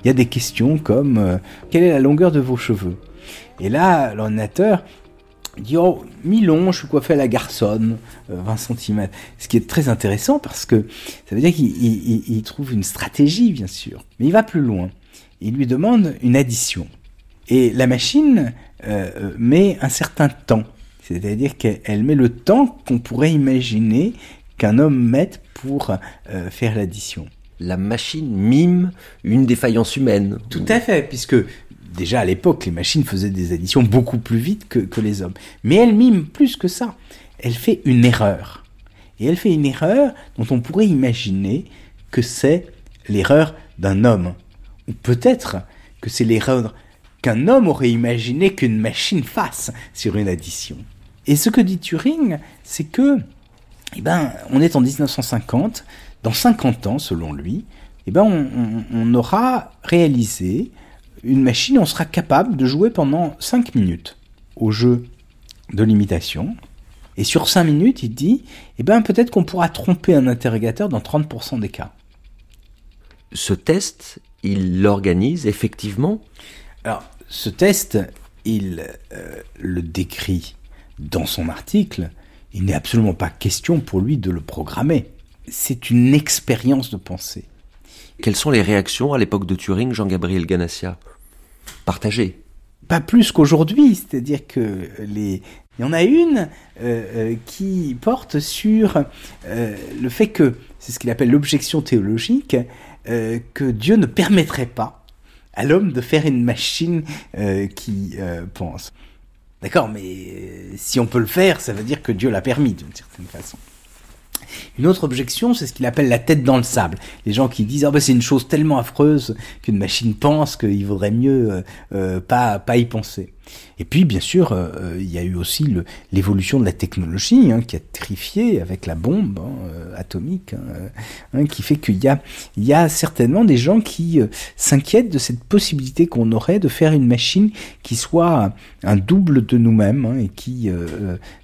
Il y a des questions comme euh, quelle est la longueur de vos cheveux? Et là, l'ordinateur il dit Oh, mi-long, je suis coiffé à la garçonne, 20 euh, cm. Ce qui est très intéressant parce que ça veut dire qu'il trouve une stratégie, bien sûr. Mais il va plus loin. Il lui demande une addition. Et la machine euh, euh, met un certain temps. C'est-à-dire qu'elle met le temps qu'on pourrait imaginer qu'un homme mette pour faire l'addition. La machine mime une défaillance humaine. Tout à fait, puisque déjà à l'époque, les machines faisaient des additions beaucoup plus vite que, les hommes. Mais elle mime plus que ça. Elle fait une erreur. Et elle fait une erreur dont on pourrait imaginer que c'est l'erreur d'un homme. Ou peut-être que c'est l'erreur qu'un homme aurait imaginé qu'une machine fasse sur une addition. Et ce que dit Turing, c'est que, eh ben, on est en 1950, dans 50 ans, selon lui, eh ben, on aura réalisé une machine, on sera capable de jouer pendant 5 minutes au jeu de l'imitation. Et sur 5 minutes, il dit, eh ben peut-être qu'on pourra tromper un interrogateur dans 30% des cas. Ce test, il l'organise effectivement? Alors, ce test, il euh, le décrit dans son article. Il n'est absolument pas question pour lui de le programmer. C'est une expérience de pensée. Quelles sont les réactions à l'époque de Turing, Jean-Gabriel Ganassia? Partagées Pas plus qu'aujourd'hui, c'est-à-dire que les... Il y en a une euh, euh, qui porte sur euh, le fait que, c'est ce qu'il appelle l'objection théologique, que Dieu ne permettrait pas à l'homme de faire une machine qui pense. D'accord, mais si on peut le faire, ça veut dire que Dieu l'a permis d'une certaine façon. Une autre objection, c'est ce qu'il appelle la tête dans le sable. Les gens qui disent ah ben c'est une chose tellement affreuse qu'une machine pense qu'il vaudrait mieux euh, euh, pas pas y penser. Et puis, bien sûr, euh, euh, il y a eu aussi l'évolution de la technologie hein, qui a terrifié avec la bombe hein, euh, atomique, hein, qui fait qu'il y a, il y a certainement des gens qui s'inquiètent de cette possibilité qu'on aurait de faire une machine qui soit un double de nous-mêmes et qui,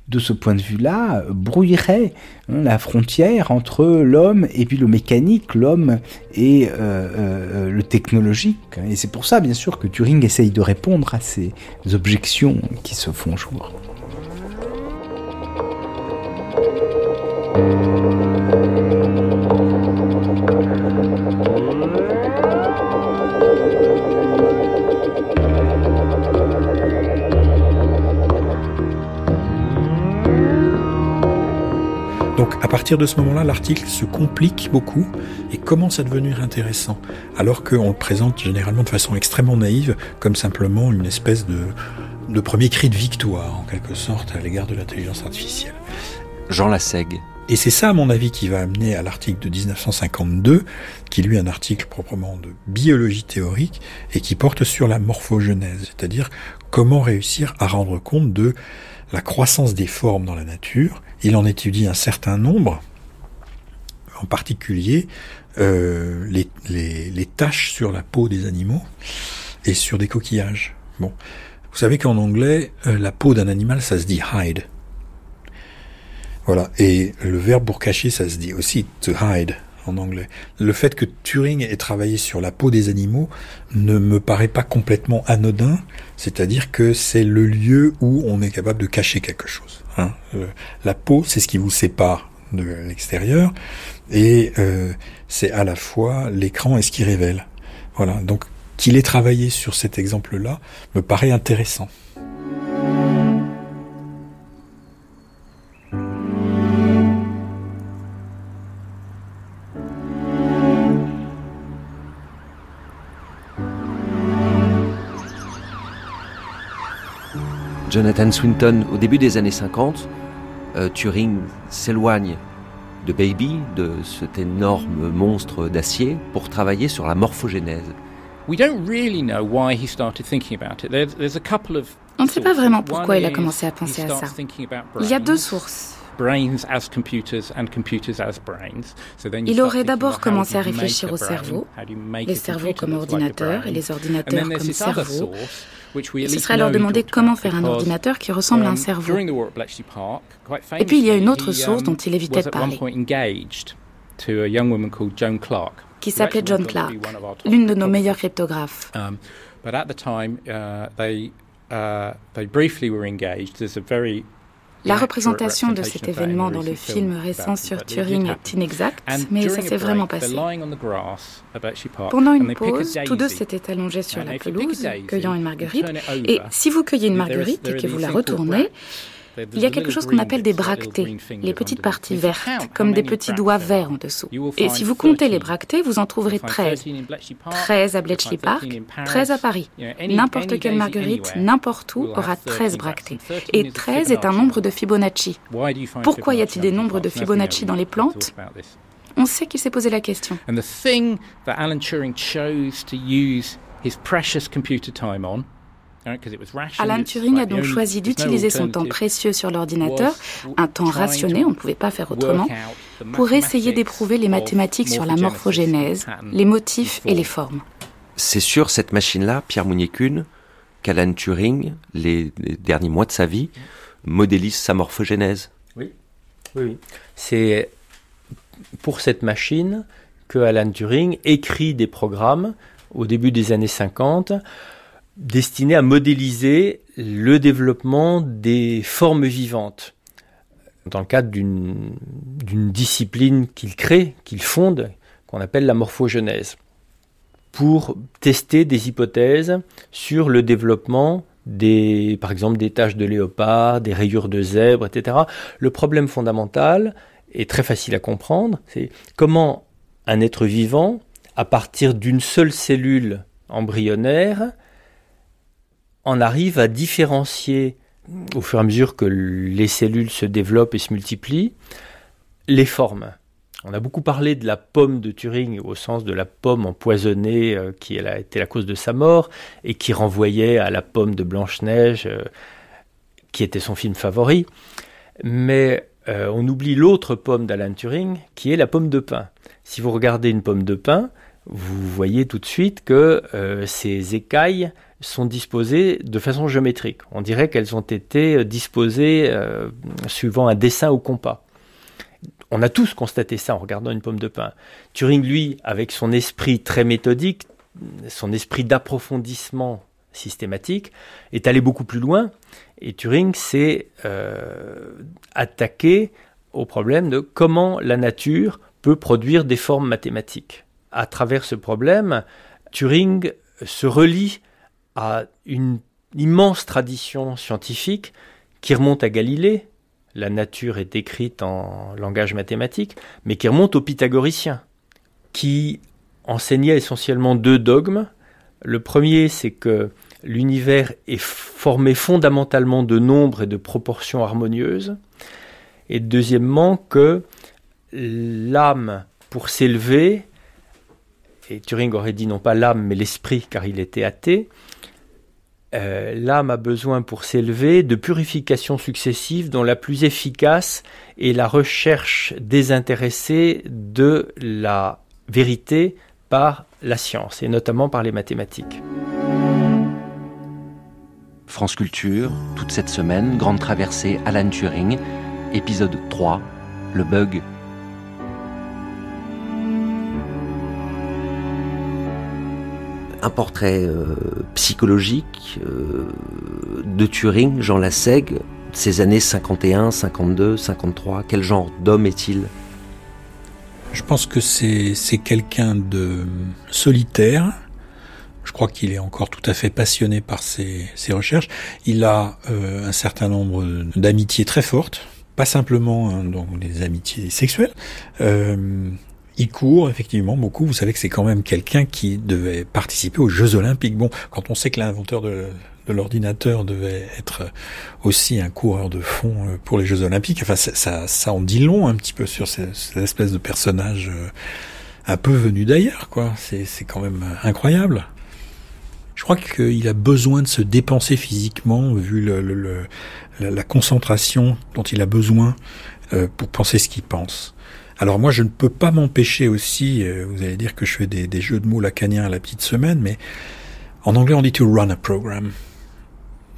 de ce point de vue-là, brouillerait la frontière entre l'homme et puis le mécanique, l'homme et le technologique. Et c'est pour ça, bien sûr, que Turing essaye de répondre à ces objections qui se font jour. Donc à partir de ce moment-là, l'article se complique beaucoup et commence à devenir intéressant, alors qu'on le présente généralement de façon extrêmement naïve, comme simplement une espèce de, de premier cri de victoire, en quelque sorte, à l'égard de l'intelligence artificielle. Jean Lassègue. Et c'est ça, à mon avis, qui va amener à l'article de 1952, qui lui est un article proprement de biologie théorique et qui porte sur la morphogenèse, c'est-à-dire comment réussir à rendre compte de la croissance des formes dans la nature. Il en étudie un certain nombre, en particulier euh, les, les, taches sur la peau des animaux et sur des coquillages. Bon, vous savez qu'en anglais, euh, la peau d'un animal, ça se dit hide. Voilà, et le verbe pour cacher, ça se dit aussi to hide en anglais. Le fait que Turing ait travaillé sur la peau des animaux ne me paraît pas complètement anodin, c'est-à-dire que c'est le lieu où on est capable de cacher quelque chose. Hein. Euh, la peau, c'est ce qui vous sépare de l'extérieur, et euh, c'est à la fois l'écran et ce qui révèle. Voilà, donc qu'il ait travaillé sur cet exemple-là me paraît intéressant. Jonathan Swinton, au début des années 50, euh, Turing s'éloigne de Baby, de cet énorme monstre d'acier, pour travailler sur la morphogénèse. On ne sait pas vraiment pourquoi il a commencé à penser à ça. Il y a deux sources. Il aurait d'abord commencé à réfléchir au cerveau, les cerveaux comme ordinateurs et les ordinateurs comme cerveaux. Ce serait alors demander comment faire un ordinateur qui ressemble à un um, cerveau. Et puis il y a une autre source dont il évitait de parler qui s'appelait John Clark, l'une de nos meilleures cryptographes. La représentation de cet événement dans le film récent sur Turing est inexacte, mais ça s'est vraiment passé. Pendant une pause, tous deux s'étaient allongés sur la pelouse, cueillant une marguerite, et si vous cueillez une marguerite et que vous la retournez, il y a quelque chose qu'on appelle des bractées, les petites parties vertes, comme des petits doigts verts en dessous. Et si vous comptez les bractées, vous en trouverez 13. 13 à Bletchley Park, 13 à Paris. N'importe quelle marguerite, n'importe où, aura 13 bractées. Et 13 est un nombre de Fibonacci. Pourquoi y a-t-il des nombres de Fibonacci dans les plantes on sait qu'il s'est posé la question. Alan Turing chose to use his precious computer time on Alan Turing a donc choisi d'utiliser son temps précieux sur l'ordinateur, un temps rationné, on ne pouvait pas faire autrement, pour essayer d'éprouver les mathématiques sur la morphogénèse, les motifs et les formes. C'est sur cette machine-là, Pierre Mounier-Kuhn, qu'Alan Turing, les, derniers mois de sa vie, modélise sa morphogénèse. Oui, oui. C'est pour cette machine que Alan Turing écrit des programmes au début des années 50 destiné à modéliser le développement des formes vivantes dans le cadre d'une discipline qu'il crée, qu'il fonde, qu'on appelle la morphogenèse, pour tester des hypothèses sur le développement des, par exemple, des taches de léopard, des rayures de zèbre, etc. Le problème fondamental est très facile à comprendre, c'est comment un être vivant, à partir d'une seule cellule embryonnaire, on arrive à différencier, au fur et à mesure que les cellules se développent et se multiplient, les formes. On a beaucoup parlé de la pomme de Turing au sens de la pomme empoisonnée euh, qui a été la cause de sa mort et qui renvoyait à la pomme de Blanche-Neige euh, qui était son film favori. Mais euh, on oublie l'autre pomme d'Alan Turing qui est la pomme de pin. Si vous regardez une pomme de pin, vous voyez tout de suite que ces écailles sont disposées de façon géométrique. On dirait qu'elles ont été euh, disposées euh, suivant un dessin au compas. On a tous constaté ça en regardant une pomme de pin. Turing, lui, avec son esprit très méthodique, son esprit d'approfondissement systématique, est allé beaucoup plus loin. Et Turing s'est euh, attaqué au problème de comment la nature peut produire des formes mathématiques. À travers ce problème, Turing se relie à une immense tradition scientifique qui remonte à Galilée, la nature est décrite en langage mathématique, mais qui remonte aux pythagoriciens, qui enseignaient essentiellement deux dogmes. Le premier, c'est que l'univers est formé fondamentalement de nombres et de proportions harmonieuses. Et deuxièmement, que l'âme, pour s'élever, et Turing aurait dit non pas l'âme mais l'esprit car il était athée, euh, l'âme a besoin pour s'élever de purifications successives dont la plus efficace est la recherche désintéressée de la vérité par la science et notamment par les mathématiques. France Culture, toute cette semaine, grande traversée Alan Turing, épisode 3, le bug un portrait euh, psychologique euh, de Turing, Jean Lassègue, ces années 51, 52, 53. Quel genre d'homme est-il? Je pense que c'est quelqu'un de solitaire. Je crois qu'il est encore tout à fait passionné par ses, recherches. Il a euh, un certain nombre d'amitiés très fortes, pas simplement hein, donc des amitiés sexuelles. Il court effectivement beaucoup. Vous savez que c'est quand même quelqu'un qui devait participer aux Jeux Olympiques. Bon, quand on sait que l'inventeur de, l'ordinateur devait être aussi un coureur de fond euh, pour les Jeux Olympiques, enfin ça, ça en dit long un petit peu sur cette, espèce de personnage euh, un peu venu d'ailleurs, quoi. C'est, quand même incroyable. Je crois qu'il a besoin de se dépenser physiquement, vu le, la, concentration dont il a besoin euh, pour penser ce qu'il pense. Alors moi, je ne peux pas m'empêcher aussi, euh, vous allez dire que je fais des, jeux de mots lacaniens à la petite semaine, mais en anglais on dit to run a program.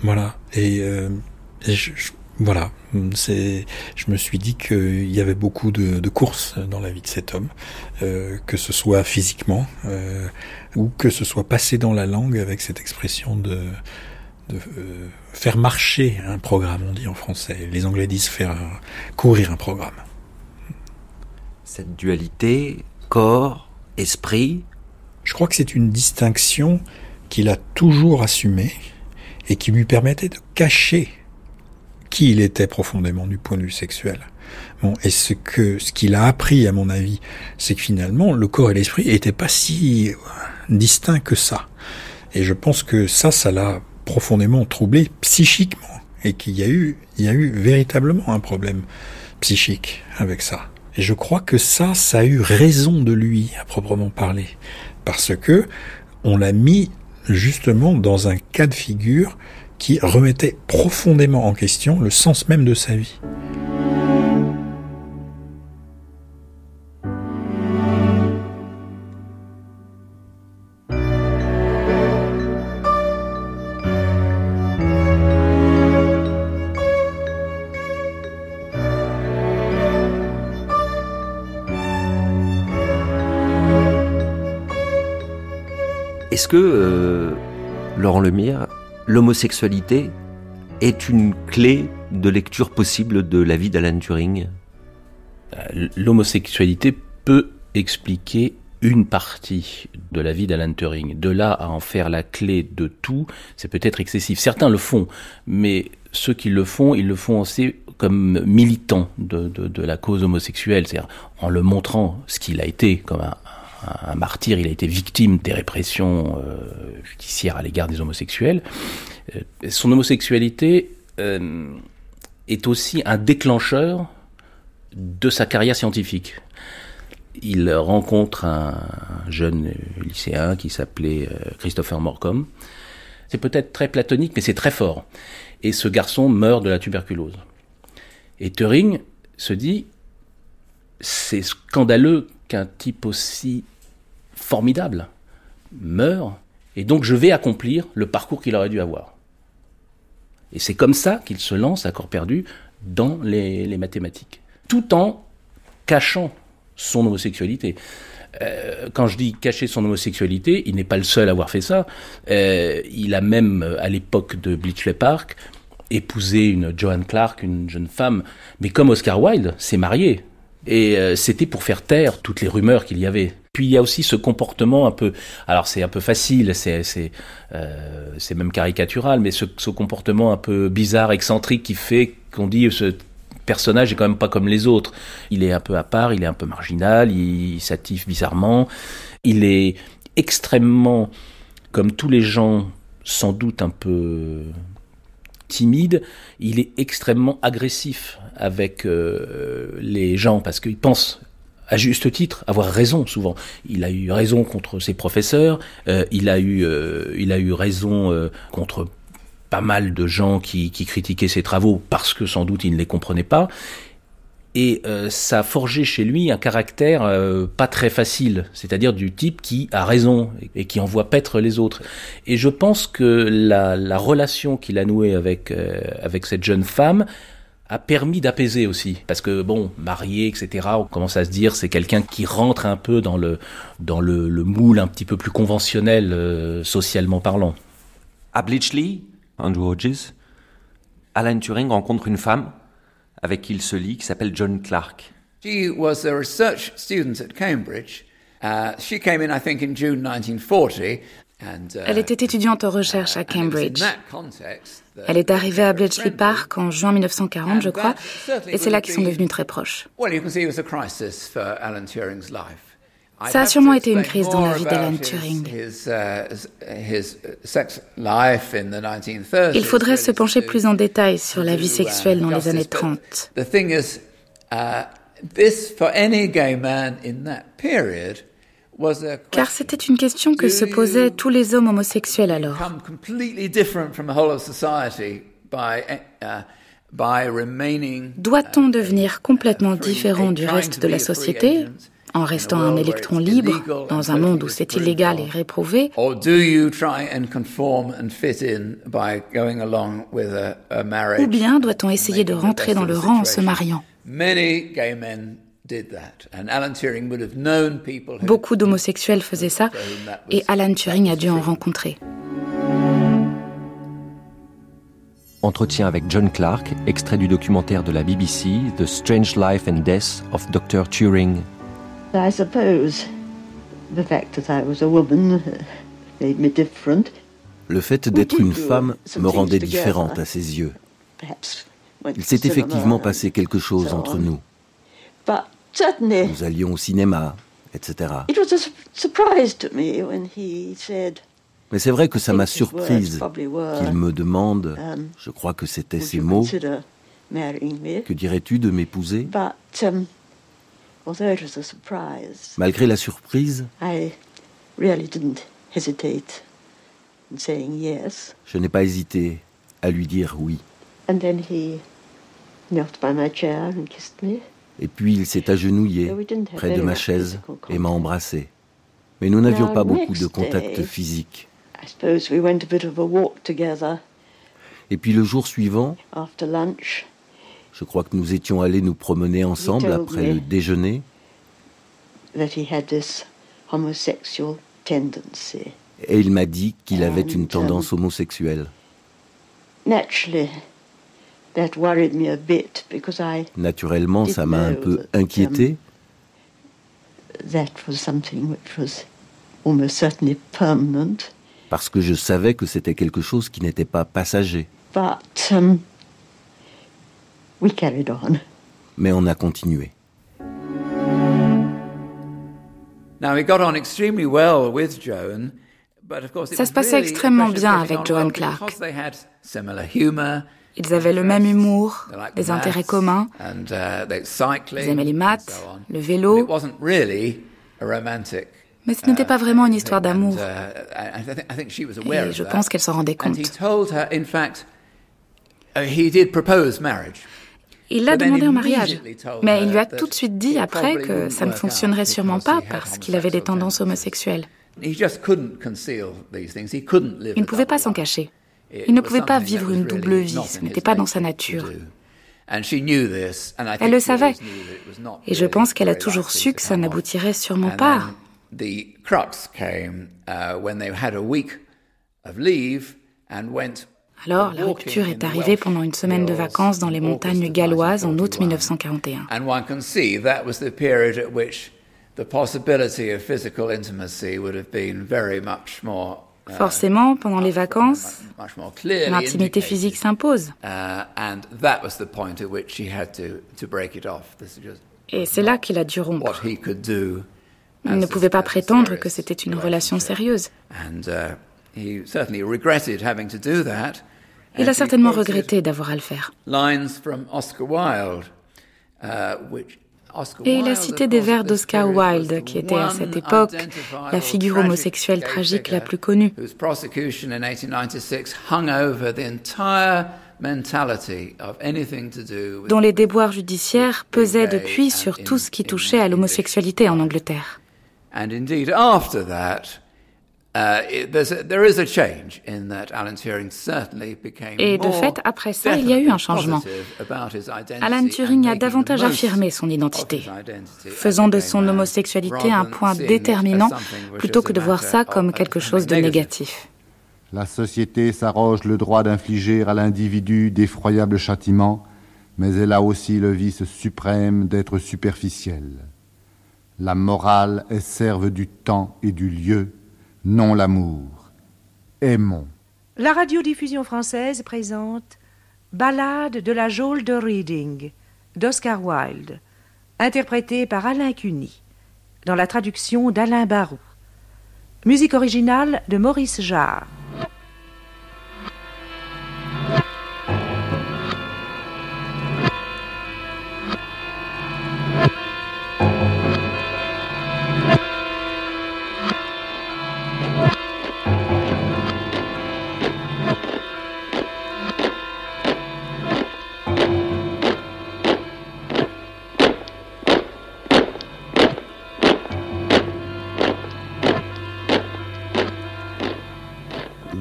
Voilà. Et, euh, je, voilà. C'est, je me suis dit qu'il y avait beaucoup de, courses dans la vie de cet homme, euh, que ce soit physiquement ou que ce soit passé dans la langue avec cette expression de, de faire marcher un programme, on dit en français. Les Anglais disent faire courir un programme cette dualité corps, esprit Je crois que c'est une distinction qu'il a toujours assumée et qui lui permettait de cacher qui il était profondément du point de vue sexuel. Bon, et ce que ce qu'il a appris, à mon avis, c'est que finalement le corps et l'esprit n'étaient pas si distincts que ça. Et je pense que ça, ça l'a profondément troublé psychiquement, et qu'il y a eu, il y a eu véritablement un problème psychique avec ça. Et je crois que ça, ça a eu raison de lui, à proprement parler. Parce que on l'a mis justement dans un cas de figure qui remettait profondément en question le sens même de sa vie. Est-ce que, euh, Laurent Lemire, l'homosexualité est une clé de lecture possible de la vie d'Alan Turing? Euh, L'homosexualité peut expliquer une partie de la vie d'Alan Turing. De là à en faire la clé de tout, c'est peut-être excessif. Certains le font, mais ceux qui le font, ils le font aussi comme militants de, de la cause homosexuelle, c'est-à-dire en le montrant ce qu'il a été comme un, un martyr, il a été victime des répressions euh, judiciaires à l'égard des homosexuels. Euh, son homosexualité euh, est aussi un déclencheur de sa carrière scientifique. Il rencontre un jeune lycéen qui s'appelait Christopher Morcom. C'est peut-être très platonique, mais c'est très fort. Et ce garçon meurt de la tuberculose. Et Turing se dit, c'est scandaleux qu'un type aussi formidable meurt, et donc je vais accomplir le parcours qu'il aurait dû avoir. Et c'est comme ça qu'il se lance à corps perdu dans les, mathématiques, tout en cachant son homosexualité. Euh, quand je dis cacher son homosexualité, il n'est pas le seul à avoir fait ça. Euh, il a même, à l'époque de Bletchley Park, épouser une Joan Clark, une jeune femme, mais comme Oscar Wilde s'est marié. Et euh, c'était pour faire taire toutes les rumeurs qu'il y avait. Puis il y a aussi ce comportement un peu, alors c'est un peu facile, c'est c'est euh, même caricatural, mais ce, ce, comportement un peu bizarre, excentrique qui fait qu'on dit ce personnage est quand même pas comme les autres. Il est un peu à part, il est un peu marginal, il, il bizarrement, il est extrêmement, comme tous les gens, sans doute un peu timide, il est extrêmement agressif avec euh, les gens parce qu'il pense à juste titre avoir raison souvent. Il a eu raison contre ses professeurs, euh, il a eu euh, il a eu raison contre pas mal de gens qui, qui critiquaient ses travaux parce que sans doute il ne les comprenait pas et euh, ça a forgé chez lui un caractère euh, pas très facile, c'est-à-dire du type qui a raison et qui envoie paître les autres. Et je pense que la, la relation qu'il a nouée avec euh, avec cette jeune femme a permis d'apaiser aussi, parce que bon, marié, etc. On commence à se dire c'est quelqu'un qui rentre un peu dans le dans le, le moule un petit peu plus conventionnel socialement parlant. À Bleachley, Andrew Hodges, Alan Turing rencontre une femme avec qui il se lie, qui s'appelle John Clark. She was a research student at Cambridge. Uh, she came in, I think, in June 1940. Uh, Elle était étudiante en recherche à Cambridge. Elle est arrivée à Bletchley Park en juin 1940, je crois, et c'est là qu'ils sont devenus très proches. Ça a sûrement été une crise dans la vie d'Alan Turing. Il faudrait se pencher plus en détail sur la vie sexuelle dans les années 30. Car c'était une question que se posaient tous les hommes homosexuels alors. Doit-on devenir complètement différent du reste de la société en restant un électron libre dans un monde où c'est illégal et réprouvé? Ou bien doit-on essayer de rentrer dans le rang en se mariant? Beaucoup d'homosexuels faisaient ça et Alan Turing a dû en rencontrer. Entretien avec John Clark, extrait du documentaire de la BBC The Strange Life and Death of Dr. Turing I suppose the fact that I was a woman made me different. Le fait d'être une femme me rendait différente à ses yeux. Il s'est effectivement passé quelque chose entre nous. Nous allions au cinéma, etc. Mais c'est vrai que ça m'a surprise qu'il me demande, um, je crois que c'était ces mots, que dirais-tu de m'épouser? Um, Malgré la surprise, je n'ai pas hésité à lui dire oui. Et puis il s'est agenouillé près de ma chaise et m'a embrassé. Mais nous n'avions pas beaucoup de contact physique. Et puis le jour suivant, je crois que nous étions allés nous promener ensemble après le déjeuner. Et il m'a dit qu'il avait une um, tendance homosexuelle. Naturellement, ça m'a un peu inquiété. Parce que je savais que c'était quelque chose qui n'était pas passager. Um, mais on a continué. Ça se passait extrêmement bien avec Joan Clark. Ils avaient le même humour, des intérêts communs, uh, ils aimaient les maths, le vélo. Mais ce n'était pas vraiment une histoire d'amour. Uh, Et je pense qu'elle s'en rendait compte. Il l'a demandé en mariage, mais il lui a tout de suite dit après que ça ne fonctionnerait sûrement pas parce qu'il avait des tendances homosexuelles. Il ne pouvait pas s'en cacher. Il ne pouvait pas vivre une double vie, ce n'était pas dans sa nature. Elle le savait, et je pense qu'elle a toujours su que ça n'aboutirait sûrement pas. Alors, la rupture est arrivée pendant une semaine de vacances dans les montagnes galloises en août 1941. Forcément, pendant les vacances, l'intimité physique s'impose. Et c'est là qu'il a dû rompre. Il ne pouvait pas prétendre que c'était une relation sérieuse. Uh, il a certainement regretté d'avoir à le faire. Et il a cité des vers d'Oscar Wilde, qui était à cette époque la figure homosexuelle tragique la plus connue dont les déboires judiciaires pesaient depuis sur tout ce qui touchait à l'homosexualité en Angleterre. Et de fait, après ça, il y a eu un changement. Alan Turing a davantage affirmé son identité, faisant de son homosexualité un point déterminant plutôt que de voir ça comme quelque chose de négatif. La société s'arroge le droit d'infliger à l'individu d'effroyables châtiments, mais elle a aussi le vice suprême d'être superficielle. La morale est serve du temps et du lieu, non l'amour. Aimons. La radiodiffusion française présente Ballade de la geôle de Reading d'Oscar Wilde, interprétée par Alain Cuny, dans la traduction d'Alain Barou. Musique originale de Maurice Jarre.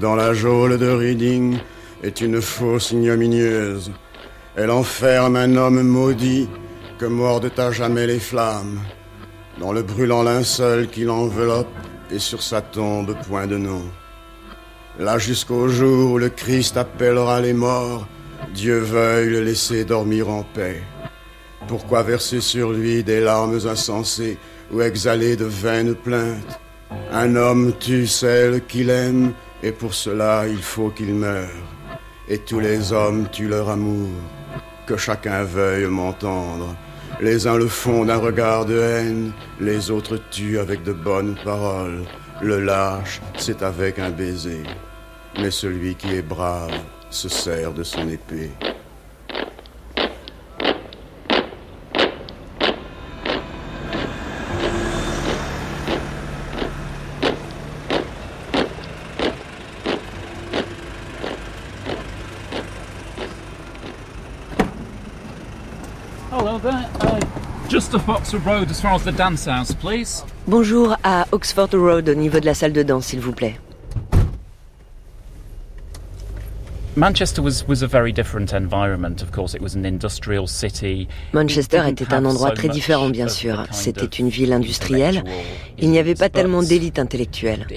Dans la geôle de Reading est une fosse ignominieuse. Elle enferme un homme maudit que mordent à jamais les flammes. Dans le brûlant linceul qui l'enveloppe et sur sa tombe point de nom. Là jusqu'au jour où le Christ appellera les morts, Dieu veuille le laisser dormir en paix. Pourquoi verser sur lui des larmes insensées ou exhaler de vaines plaintes? Un homme tue celle qu'il aime et pour cela, il faut qu'il meure. Et tous les hommes tuent leur amour. Que chacun veuille m'entendre. Les uns le font d'un regard de haine, les autres tuent avec de bonnes paroles. Le lâche, c'est avec un baiser. Mais celui qui est brave se sert de son épée. Bonjour à Oxford Road au niveau de la salle de danse, s'il vous plaît. Manchester était un endroit très différent, bien sûr. C'était une ville industrielle. Il n'y avait pas tellement d'élite intellectuelle.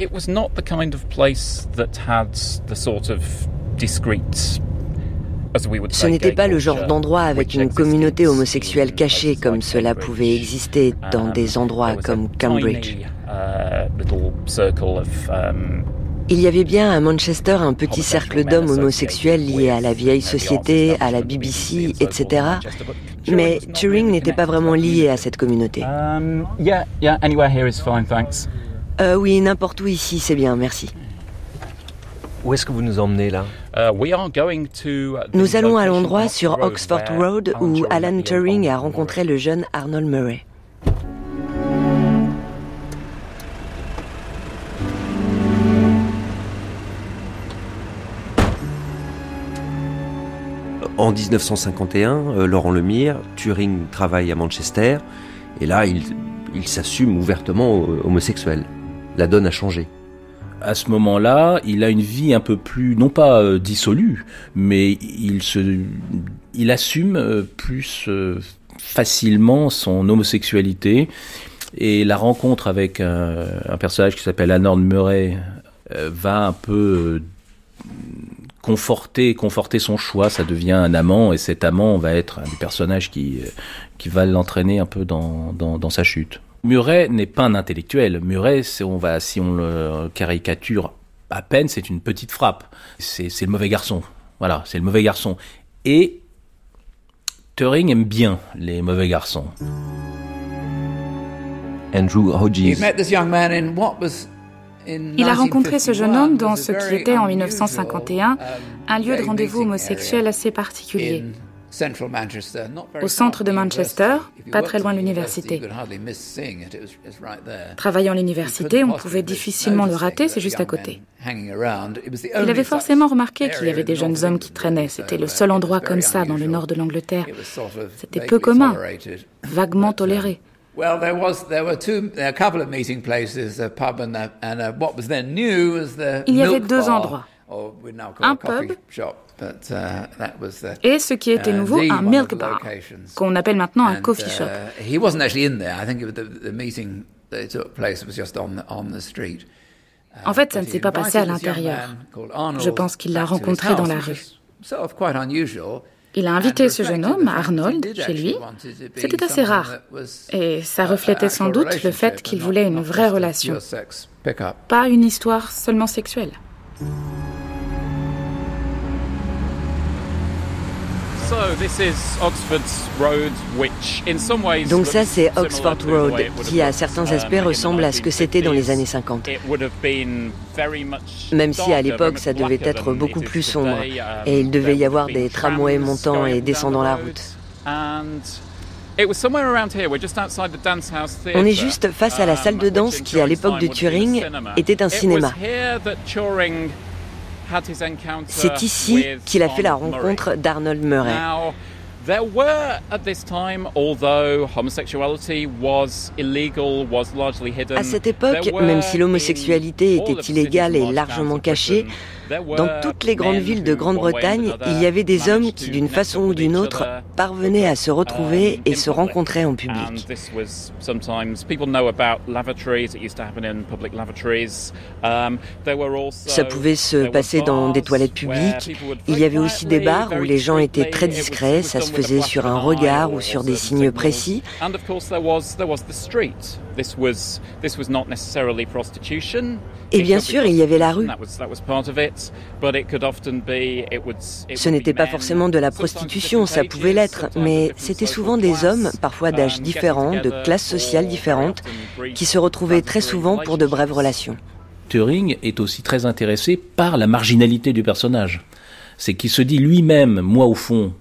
Ce n'était pas le genre d'endroit avec une communauté homosexuelle cachée comme cela pouvait exister dans des endroits comme Cambridge. Il y avait bien à Manchester un petit cercle d'hommes homosexuels liés à la vieille société, à la BBC, etc. Mais Turing n'était pas vraiment lié à cette communauté. Euh, oui, n'importe où ici, c'est bien, merci. Où est-ce que vous nous emmenez là? Uh, Nous allons à l'endroit sur Oxford Road où Alan Turing a rencontré le jeune Arnold Murray. En 1951, euh, Laurent Lemire, Turing travaille à Manchester, et là, il, il s'assume ouvertement homosexuel. La donne a changé à ce moment-là, il a une vie un peu plus, non pas euh, dissolue, mais il se, il assume euh, plus euh, facilement son homosexualité. Et la rencontre avec un, personnage qui s'appelle Arnold Murray va un peu conforter, conforter son choix. Ça devient un amant et cet amant va être un des personnages qui, qui va l'entraîner un peu dans, dans, dans sa chute. Muret n'est pas un intellectuel. Muret, on va, si on le caricature à peine, c'est une petite frappe. C'est le mauvais garçon. Voilà, c'est le mauvais garçon. Et Turing aime bien les mauvais garçons. Andrew Hodges. Il a rencontré ce jeune homme dans ce qui était en 1951 un lieu de rendez-vous homosexuel assez particulier. Au centre de Manchester, pas très loin de l'université. Travaillant à l'université, on pouvait difficilement le rater, c'est juste à côté. Il avait forcément remarqué qu'il y avait des jeunes hommes qui traînaient. C'était le seul endroit comme ça dans le nord de l'Angleterre. C'était peu commun, vaguement toléré. Il y avait deux endroits. Un pub et ce qui était nouveau, un milk bar, qu'on appelle maintenant un coffee shop. En fait, ça ne s'est pas passé à l'intérieur. Je pense qu'il l'a rencontré dans la rue. Il a invité ce jeune homme, Arnold, chez lui. C'était assez rare. Et ça reflétait sans doute le fait qu'il voulait une vraie relation. Pas une histoire seulement sexuelle. Donc ça c'est Oxford Road qui à certains um, aspects ressemble à ce que c'était dans les années 50. Même si à l'époque ça devait être beaucoup plus sombre um, et il devait y avoir des tramways montant et descendant la route. On est juste face à la salle de danse qui, à l'époque de Turing, était un cinéma. C'est ici qu'il a fait la rencontre d'Arnold Murray. À cette époque, même si l'homosexualité était illégale et largement cachée, dans toutes les grandes villes de Grande-Bretagne, il y avait des hommes qui, d'une façon ou d'une autre, parvenaient à se retrouver et se rencontrer en public. Ça pouvait se passer dans des toilettes publiques. Il y avait aussi des bars où les gens étaient très discrets, ça se faisait sur un regard ou sur des signes précis. Et bien sûr, il y avait la rue. Ce n'était pas forcément de la prostitution, ça pouvait l'être, mais c'était souvent des hommes, parfois d'âge différents, de classes sociales différentes, qui se retrouvaient très souvent pour de brèves relations. Turing est aussi très intéressé par la marginalité du personnage. C'est qu'il se dit lui-même, moi au fond,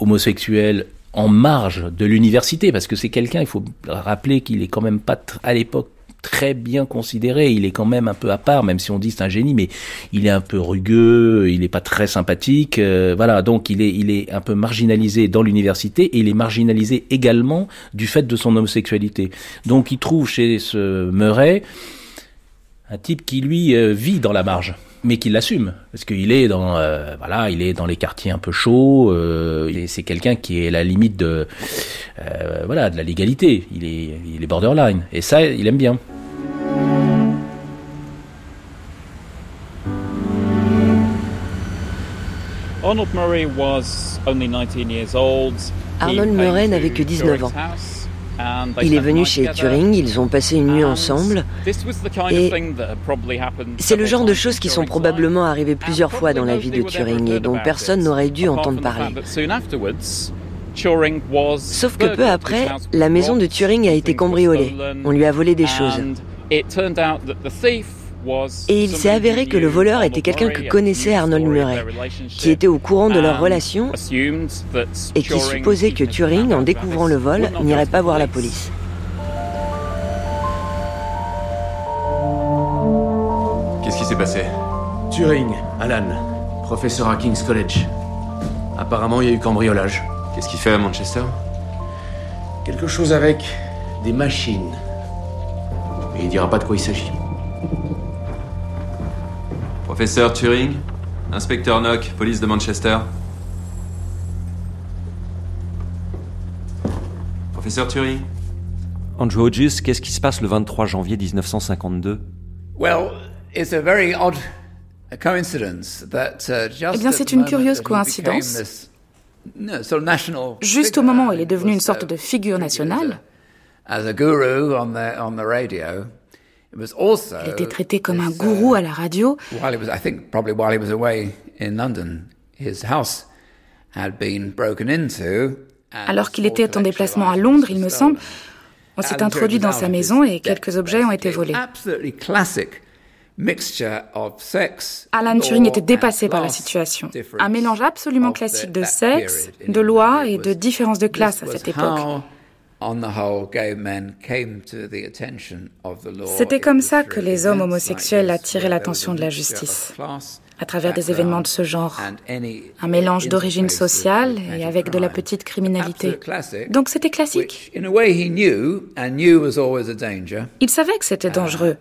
homosexuel en marge de l'université, parce que c'est quelqu'un, il faut rappeler qu'il est quand même pas à l'époque très bien considéré. Il est quand même un peu à part, même si on dit c'est un génie, mais il est un peu rugueux, il n'est pas très sympathique. Euh, voilà, donc il est, il est un peu marginalisé dans l'université et il est marginalisé également du fait de son homosexualité. Donc il trouve chez ce Murray un type qui lui euh, vit dans la marge mais qui l'assume. Parce qu'il est dans euh, voilà il est dans les quartiers un peu chauds euh, c'est quelqu'un qui est à la limite de euh, voilà de la légalité. Il est il est borderline. Et ça il aime bien. Arnold Murray n'avait que 19 ans. Il est venu chez Turing, ils ont passé une nuit ensemble. Et c'est le genre de choses qui sont probablement arrivées plusieurs fois dans la vie de Turing et dont personne n'aurait dû entendre parler. Sauf que peu après, la maison de Turing a été cambriolée. On lui a volé des choses. Et il s'est avéré que le voleur était quelqu'un que connaissait Arnold Murray, qui était au courant de leur relation et qui supposait que Turing, en découvrant le vol, n'irait pas voir la police. Qu'est-ce qui s'est passé? Turing, Alan, professeur à King's College. Apparemment, il y a eu cambriolage. Qu'est-ce qu'il fait à Manchester? Quelque chose avec des machines. Mais il dira pas de quoi il s'agit. Professeur Turing, inspecteur Nock, police de Manchester. Professeur Turing. Andrew Hodges, qu'est-ce qui se passe le 23 janvier 1952 Well, it's a very odd Eh bien, c'est une curieuse coïncidence. Juste au moment où il est devenu une sorte de figure nationale, il était traité comme un gourou à la radio. Alors qu'il était en déplacement à Londres, il me semble, on s'est introduit dans sa maison et quelques objets ont été volés. Alan Turing était dépassé par la situation. Un mélange absolument classique de sexe, de loi et de différence de classe à cette époque. C'était comme ça que les hommes homosexuels attiraient l'attention de la justice à travers des événements de ce genre. Un mélange d'origine sociale et avec de la petite criminalité. Donc c'était classique. Il savait que c'était dangereux.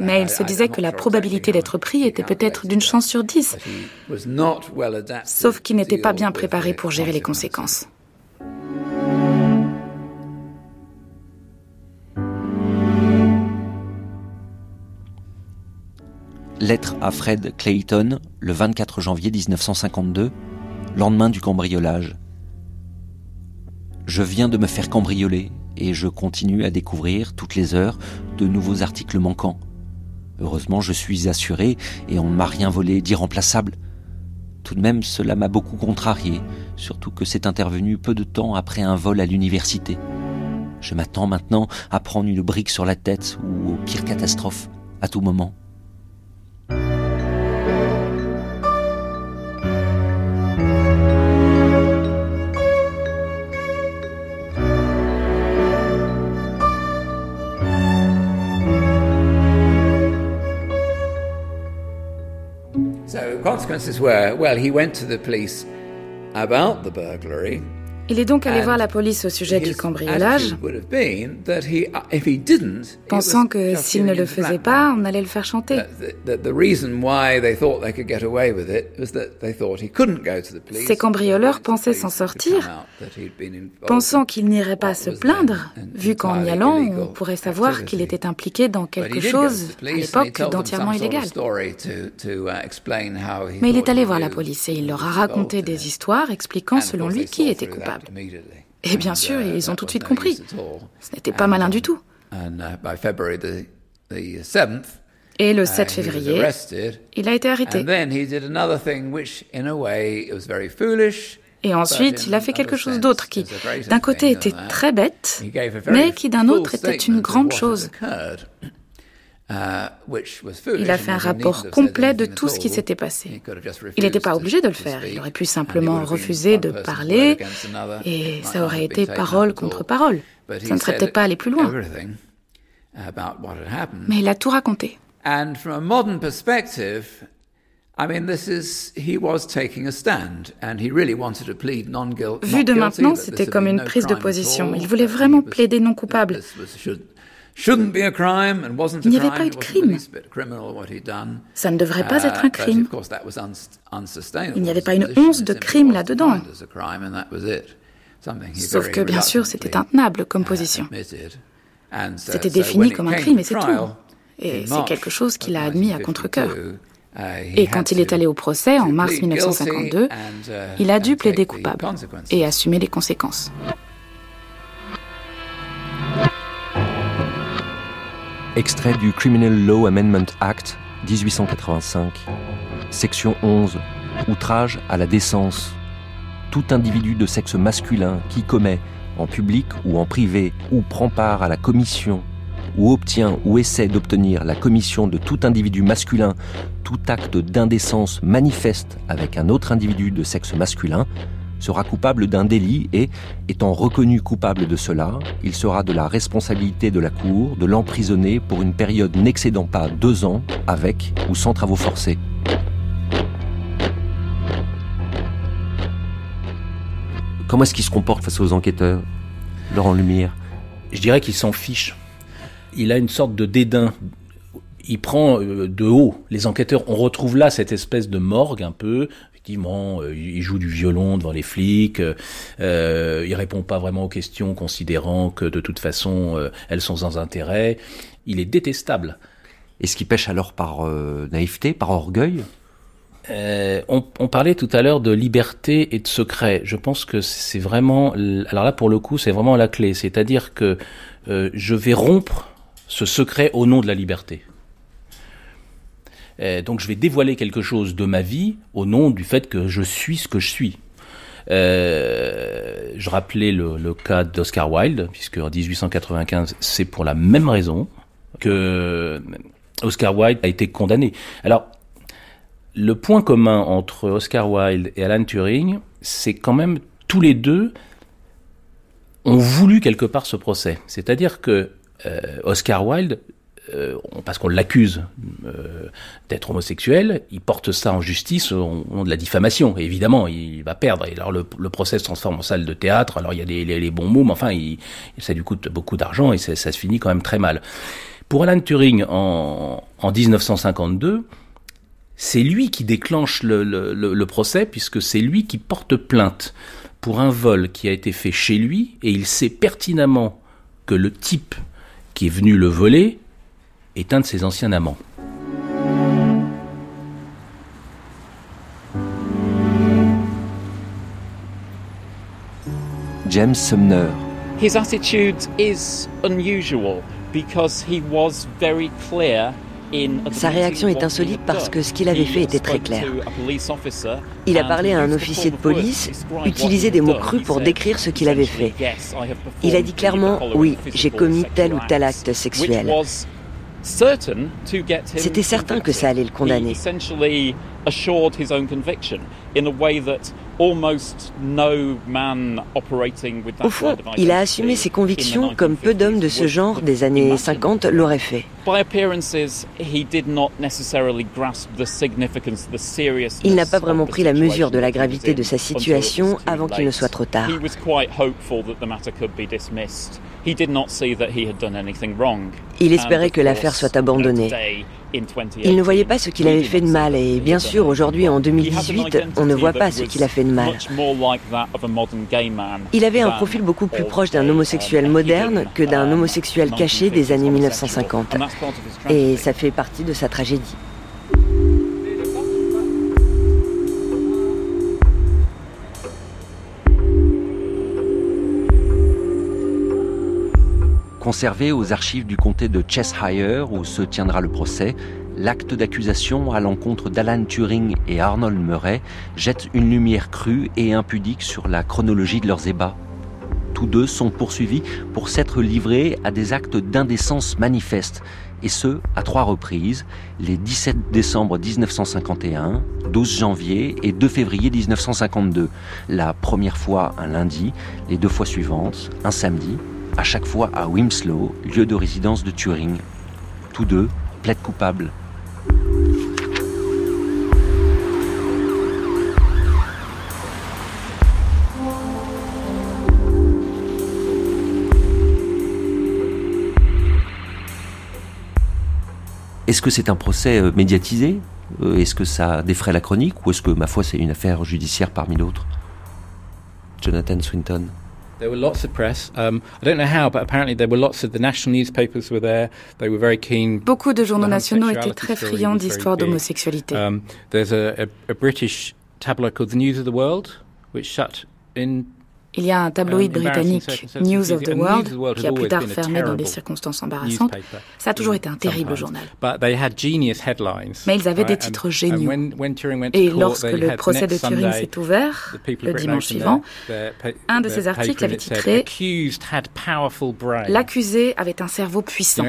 Mais il se disait que la probabilité d'être pris était peut-être d'une chance sur dix. Sauf qu'il n'était pas bien préparé pour gérer les conséquences. Lettre à Fred Clayton, le 24 janvier 1952, lendemain du cambriolage. Je viens de me faire cambrioler et je continue à découvrir toutes les heures de nouveaux articles manquants. Heureusement, je suis assuré et on ne m'a rien volé d'irremplaçable. Tout de même, cela m'a beaucoup contrarié, surtout que c'est intervenu peu de temps après un vol à l'université. Je m'attends maintenant à prendre une brique sur la tête ou aux pires catastrophes, à tout moment. Consequences were, well, he went to the police about the burglary. Il est donc allé voir la police au sujet du cambriolage, pensant que s'il ne le faisait pas, on allait le faire chanter. Ces cambrioleurs pensaient s'en sortir, pensant qu'il n'irait pas se plaindre, vu qu'en y allant, on pourrait savoir qu'il était impliqué dans quelque chose, à l'époque, d'entièrement illégal. Mais il est allé voir la police et il leur a raconté des histoires expliquant selon lui qui était coupable. Et bien sûr, ils ont tout de suite compris. Ce n'était pas malin du tout. Et le 7 février, il a été arrêté. Et ensuite, il a fait quelque chose d'autre qui, d'un côté, était très bête, mais qui, d'un autre, était une grande chose. Uh, il a fait un rapport complet de tout ce qui s'était passé. Il n'était pas obligé de le faire. Il aurait pu simplement refuser de parler et ça aurait été parole contre parole. Ça ne serait peut-être pas aller plus loin. Mais il a tout raconté. Vu de maintenant, c'était comme une prise de position. Il voulait vraiment plaider non coupable. Il n'y avait pas eu de crime. Ça ne devrait pas être un uh, crime. Il n'y avait pas une once de crime là-dedans. Sauf que, bien sûr, c'était intenable comme uh, position. C'était défini comme un crime et c'est tout. Et c'est quelque chose qu'il a admis à contre-coeur. Uh, et quand il est allé au procès en mars 1952, il a dû plaider coupable et assumer les conséquences. Extrait du Criminal Law Amendment Act 1885, section 11, outrage à la décence. Tout individu de sexe masculin qui commet, en public ou en privé, ou prend part à la commission, ou obtient ou essaie d'obtenir la commission de tout individu masculin, tout acte d'indécence manifeste avec un autre individu de sexe masculin, sera coupable d'un délit et, étant reconnu coupable de cela, il sera de la responsabilité de la Cour de l'emprisonner pour une période n'excédant pas deux ans avec ou sans travaux forcés. Comment est-ce qu'il se comporte face aux enquêteurs, Laurent Lumière? Je dirais qu'il s'en fiche. Il a une sorte de dédain il prend euh, de haut les enquêteurs. On retrouve là cette espèce de morgue un peu effectivement, euh, il joue du violon devant les flics, euh, il répond pas vraiment aux questions, considérant que de toute façon, euh, elles sont sans intérêt. Il est détestable. Est-ce qu'il pêche alors par naïveté, par orgueil? On, on, parlait tout à l'heure de liberté et de secret. Je pense que c'est vraiment, alors là pour le coup, c'est vraiment la clé. C'est-à-dire que je vais rompre ce secret au nom de la liberté. Euh, donc je vais dévoiler quelque chose de ma vie au nom du fait que je suis ce que je suis. Euh, je rappelais le, cas d'Oscar Wilde, puisque en 1895, c'est pour la même raison que Oscar Wilde a été condamné. Alors, le point commun entre Oscar Wilde et Alan Turing, c'est quand même tous les deux ont voulu quelque part ce procès. C'est-à-dire que euh, Oscar Wilde euh, parce qu'on l'accuse euh, d'être homosexuel, il porte ça en justice au nom de la diffamation. Évidemment, il va perdre. Et alors le, procès se transforme en salle de théâtre. Alors il y a les, bons mots, mais enfin, ça lui coûte beaucoup d'argent et ça, se finit quand même très mal. Pour Alan Turing, en, 1952, c'est lui qui déclenche le, le procès puisque c'est lui qui porte plainte pour un vol qui a été fait chez lui et il sait pertinemment que le type qui est venu le voler est un de ses anciens amants. James Sumner. His attitude is unusual because he was very clear sa réaction est insolite parce que ce qu'il avait fait était très clair. Il a parlé à un officier de police, utilisé des mots crus pour décrire ce qu'il avait fait. Il a dit clairement, oui, j'ai commis tel ou tel acte sexuel. C'était certain que ça allait le condamner. Au fond, il a assumé ses convictions comme peu d'hommes de ce genre des années 50 l'auraient fait. Il n'a pas vraiment pris la mesure de la gravité de sa situation avant qu'il ne soit trop tard. Il espérait que l'affaire soit abandonnée. Il ne voyait pas ce qu'il avait fait de mal et bien sûr aujourd'hui en 2018 on ne voit pas ce qu'il a fait de mal. Il avait un profil beaucoup plus proche d'un homosexuel moderne que d'un homosexuel caché des années 1950 et ça fait partie de sa tragédie. Conservé aux archives du comté de Cheshire où se tiendra le procès, l'acte d'accusation à l'encontre d'Alan Turing et Arnold Murray jette une lumière crue et impudique sur la chronologie de leurs ébats. Tous deux sont poursuivis pour s'être livrés à des actes d'indécence manifeste, et ce, à trois reprises, les 17 décembre 1951, 12 janvier et 2 février 1952. La première fois un lundi, les deux fois suivantes, un samedi, à chaque fois à Wimslow, lieu de résidence de Turing. Tous deux plaident coupables. Est-ce que c'est un procès euh, médiatisé? Euh, Est-ce que ça défraie la chronique? Ou est-ce que, ma foi, c'est une affaire judiciaire parmi d'autres? Jonathan Swinton There were lots of press. Um, I don't know how, but apparently there were lots of the national newspapers were there. They were very keen. Beaucoup de journaux nationaux étaient très friands d'histoires d'homosexualité. Um, there's a, a, a British tabloid called the News of the World, which shut in Il y a un tabloïd britannique, News of the World, qui a plus tard fermé dans des circonstances embarrassantes. Ça a toujours été un terrible journal. Mais ils avaient des titres géniaux. Et lorsque le procès de Turing s'est ouvert, le dimanche suivant, un de ces articles avait titré L'accusé avait un cerveau puissant.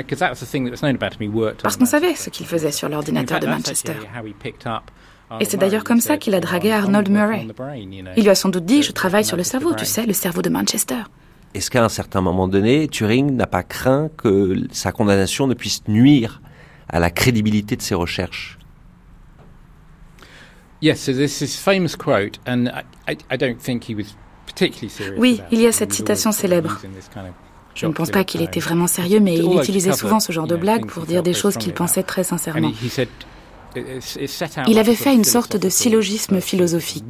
Parce qu'on savait ce qu'il faisait sur l'ordinateur de Manchester. Et c'est d'ailleurs comme ça qu'il a dragué Arnold Murray. Il lui a sans doute dit, je travaille sur le cerveau, tu sais, le cerveau de Manchester. Est-ce qu'à un certain moment donné, Turing n'a pas craint que sa condamnation ne puisse nuire à la crédibilité de ses recherches? Oui, il y a cette citation célèbre. Je ne pense pas qu'il était vraiment sérieux, mais il utilisait souvent ce genre de blague pour dire des choses qu'il pensait très sincèrement. Il avait fait une sorte de syllogisme philosophique.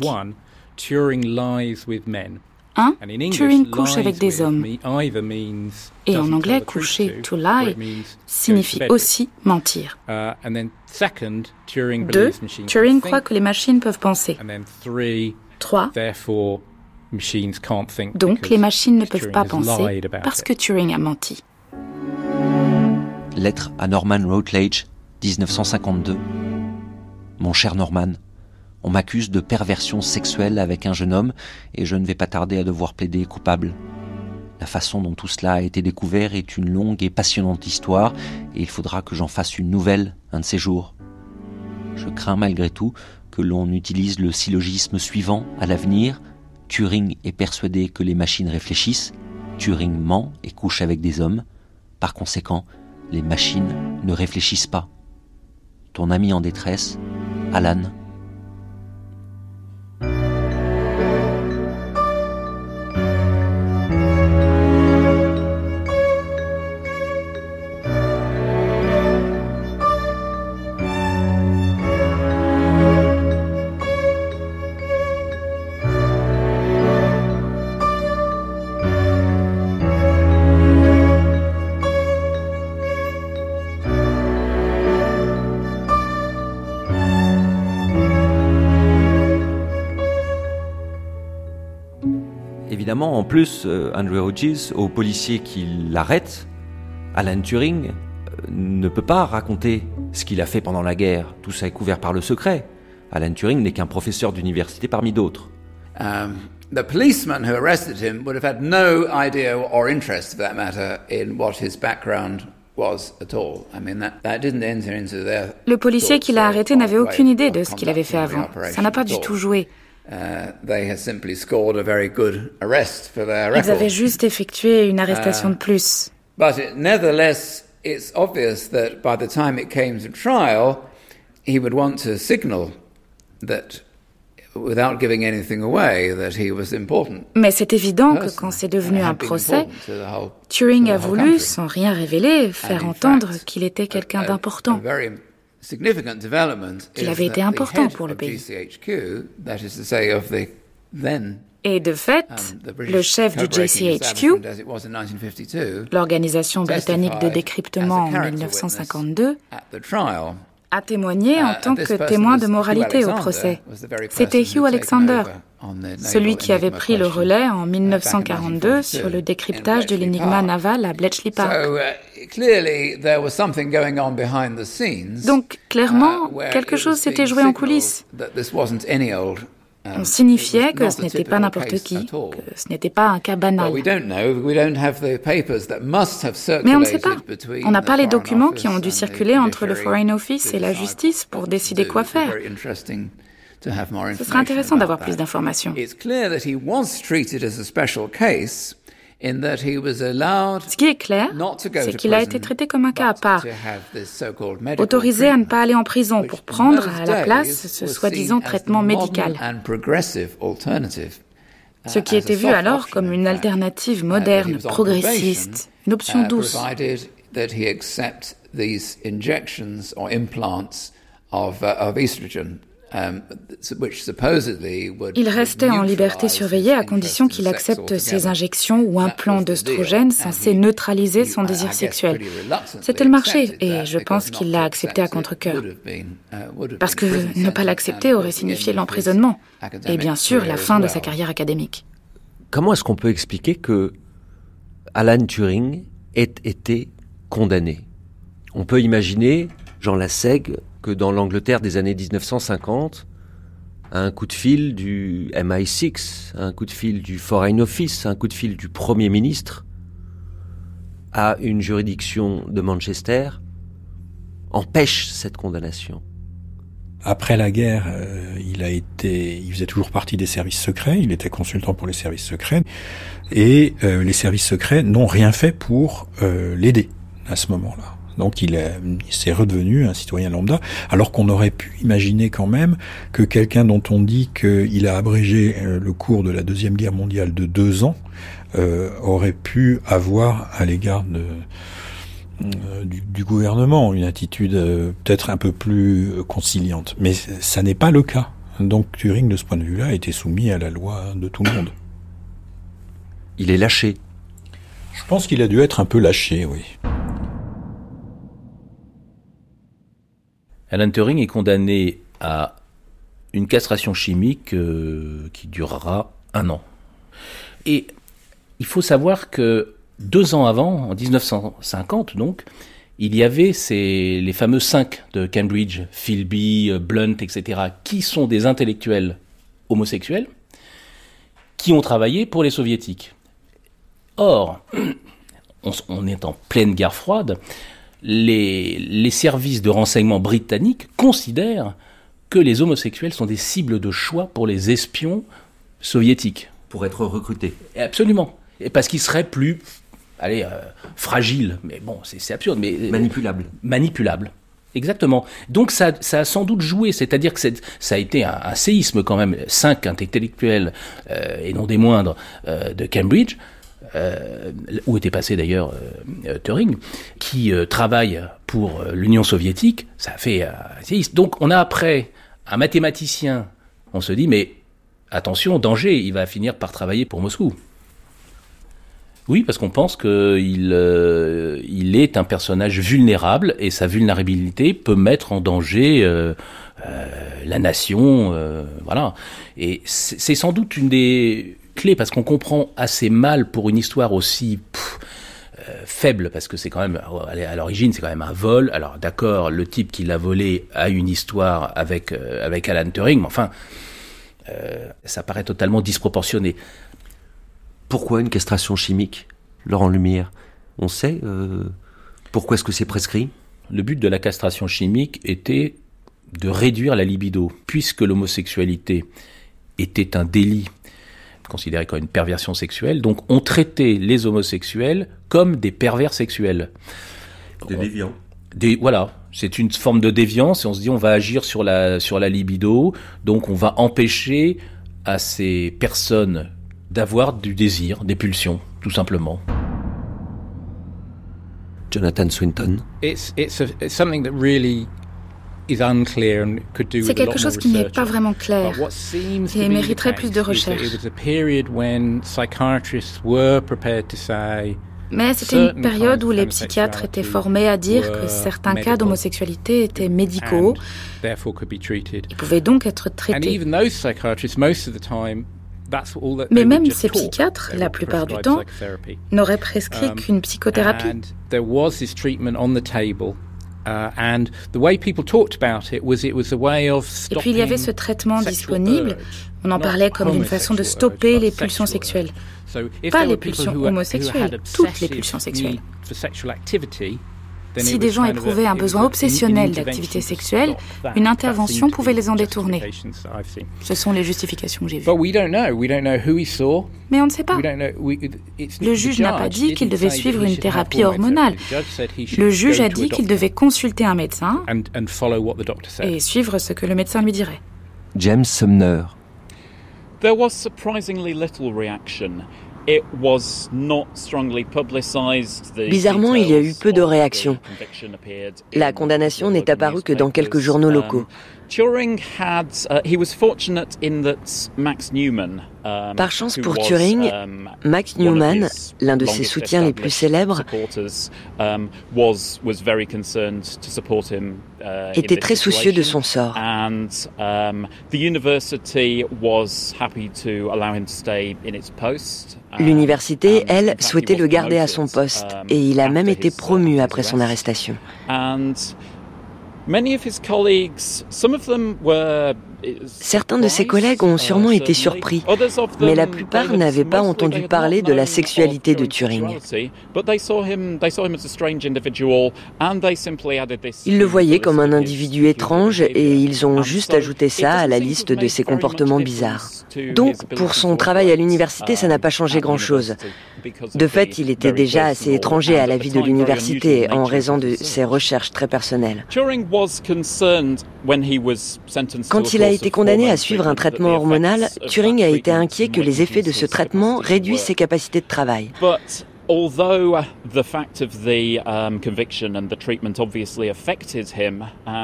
1. Turing couche avec des hommes. Et en anglais, coucher, to lie, signifie aussi mentir. 2. Turing croit que les machines peuvent penser. 3. Donc les machines ne peuvent pas penser parce que Turing a menti. Lettre à Norman Routledge, 1952. Mon cher Norman, on m'accuse de perversion sexuelle avec un jeune homme et je ne vais pas tarder à devoir plaider coupable. La façon dont tout cela a été découvert est une longue et passionnante histoire et il faudra que j'en fasse une nouvelle un de ces jours. Je crains malgré tout que l'on utilise le syllogisme suivant à l'avenir. Turing est persuadé que les machines réfléchissent, Turing ment et couche avec des hommes. Par conséquent, les machines ne réfléchissent pas. Ton ami en détresse, Alan en plus, euh, Andrew Hodges, au policier qui l'arrête, Alan Turing, euh, ne peut pas raconter ce qu'il a fait pendant la guerre. Tout ça est couvert par le secret. Alan Turing n'est qu'un professeur d'université parmi d'autres. Um, the policeman who arrested him would have had no idea or interest, for that matter, in what his background was at all. I mean, that, that didn't enter into their Le policier qui l'a arrêté n'avait aucune idée de ce qu'il avait fait avant. Ça n'a pas du tout joué. Uh, Ils avaient juste effectué une arrestation de plus. But it, nevertheless, it's obvious that by the time it came to trial, he would want to signal that without giving anything away that he was important. Mais c'est évident que quand c'est devenu un procès, Turing a voulu, sans rien révéler, faire entendre qu'il était quelqu'un d'important qu'il avait été important pour le pays. Et de fait, um, le chef du JCHQ, l'organisation britannique de décryptement en 1952, a témoigné en uh, tant que témoin de moralité au procès. C'était Hugh Alexander, celui qui avait pris le relais en 1942 sur le décryptage de l'énigme naval à Bletchley Park. Donc clairement, quelque chose s'était joué en coulisses. On um, signifiait que ce n'était pas n'importe qui, que ce n'était pas un cas banal. Mais on ne sait pas. On n'a pas les documents qui ont dû circuler entre le Foreign Office et la justice pour décider quoi faire. Ce serait intéressant d'avoir plus d'informations. Ce qui est clair, c'est qu'il a été traité comme un cas à part, autorisé à ne pas aller en prison pour prendre à la place ce soi-disant traitement médical. Ce qui était vu alors comme une alternative moderne, progressiste, une option douce. Um, il restait en liberté surveillée à condition qu'il accepte ces injections ou un plan d'œstrogène censé neutraliser son désir sexuel. C'était le marché et je pense qu'il l'a accepté à contre-coeur. Uh, Parce que ne pas l'accepter aurait signifié l'emprisonnement et bien sûr la fin de sa carrière académique. Comment est-ce qu'on peut expliquer que Alan Turing ait été condamné? On peut imaginer Jean Lassègue que dans l'Angleterre des années 1950, un coup de fil du MI6, un coup de fil du Foreign Office, un coup de fil du Premier ministre à une juridiction de Manchester empêche cette condamnation. Après la guerre, euh, il faisait toujours partie des services secrets. Il était consultant pour les services secrets, et euh, les services secrets n'ont rien fait pour euh, l'aider à ce moment-là. Donc il, s'est redevenu un citoyen lambda, alors qu'on aurait pu imaginer quand même que quelqu'un dont on dit qu'il a abrégé euh, le cours de la Deuxième Guerre mondiale de deux ans euh, aurait pu avoir à l'égard de, euh, du, gouvernement, une attitude euh, peut-être un peu plus conciliante. Mais ça n'est pas le cas. Donc Turing, de ce point de vue-là, a été soumis à la loi de tout le monde. Il est lâché. Je pense qu'il a dû être un peu lâché, oui. Alan Turing est condamné à une castration chimique euh, qui durera un an. Et il faut savoir que deux ans avant, en 1950 donc, il y avait ces, les fameux cinq de Cambridge, Philby, euh, Blunt, etc., qui sont des intellectuels homosexuels, qui ont travaillé pour les soviétiques. Or, *clears throat* on, est en pleine guerre froide, les, les services de renseignement britanniques considèrent que les homosexuels sont des cibles de choix pour les espions soviétiques. Pour être recrutés. Absolument. Et parce qu'ils seraient plus allez, euh, fragile, mais bon, c'est absurde. Mais, euh, manipulable. Manipulable. Exactement. Donc ça, ça a sans doute joué, c'est-à-dire que ça a été un, séisme quand même. Cinq intellectuels, euh, et non des moindres, de Cambridge, où était passé d'ailleurs Turing, qui travaille pour l'Union soviétique, ça fait. Donc on a après un mathématicien, on se dit, mais attention, danger, il va finir par travailler pour Moscou. Oui, parce qu'on pense qu'il euh, il est un personnage vulnérable et sa vulnérabilité peut mettre en danger euh, euh, la nation. voilà. Et c'est sans doute une des clés parce qu'on comprend assez mal pour une histoire aussi faible parce que c'est quand même à l'origine c'est quand même un vol. Alors d'accord, le type qui l'a volé a une histoire avec avec Alan Turing, mais enfin ça paraît totalement disproportionné. Pourquoi une castration chimique, Laurent Lumière? On sait euh, pourquoi est-ce que c'est prescrit? Le but de la castration chimique était de réduire la libido, puisque l'homosexualité était un délit considéré comme une perversion sexuelle. Donc on traitait les homosexuels comme des pervers sexuels. Des déviants. Des, voilà, c'est une forme de déviance et on se dit on va agir sur la, sur la libido, donc on va empêcher à ces personnes d'avoir du désir, des pulsions, tout simplement. Jonathan Swinton. C'est quelque chose qui n'est pas vraiment clair et mériterait plus de recherche. Mais c'était une période où les psychiatres étaient formés à dire que certains cas d'homosexualité étaient médicaux et pouvaient donc être traités. Mais même ces psychiatres, la plupart du temps, n'auraient prescrit um, qu'une psychothérapie. Et puis il y avait ce traitement disponible. On en parlait comme une façon de stopper les pulsions sexuelles. Pas les pulsions homosexuelles, toutes les pulsions sexuelles. Si des gens éprouvaient un besoin obsessionnel d'activité sexuelle, une intervention pouvait les en détourner. Ce sont les justifications que j'ai vues. Mais on ne sait pas. Le juge n'a pas dit qu'il devait suivre une thérapie hormonale. Le juge a dit qu'il devait consulter un médecin et suivre ce que le médecin lui dirait. James Sumner. There was surprisingly little reaction. Bizarrement, il y a eu peu de réactions. La condamnation n'est apparue que dans quelques journaux um, locaux. Par chance pour Turing, um, Max Newman, l'un de ses soutiens les plus célèbres, um, uh, était très soucieux de son sort. L'université, elle, souhaitait le garder à son poste et il a même été promu après son arrestation. Many of his colleagues, some of them were Certains de ses collègues ont sûrement été surpris, mais la plupart n'avaient pas entendu parler de la sexualité de Turing. Ils le voyaient comme un individu étrange et ils ont juste ajouté ça à la liste de ses comportements bizarres. Donc, pour son travail à l'université, ça n'a pas changé grand-chose. De fait, il était déjà assez étranger à la vie de l'université en raison de ses recherches très personnelles. Quand il a été condamné à suivre un traitement hormonal, Turing a été inquiet que les effets de ce traitement réduisent ses capacités de travail.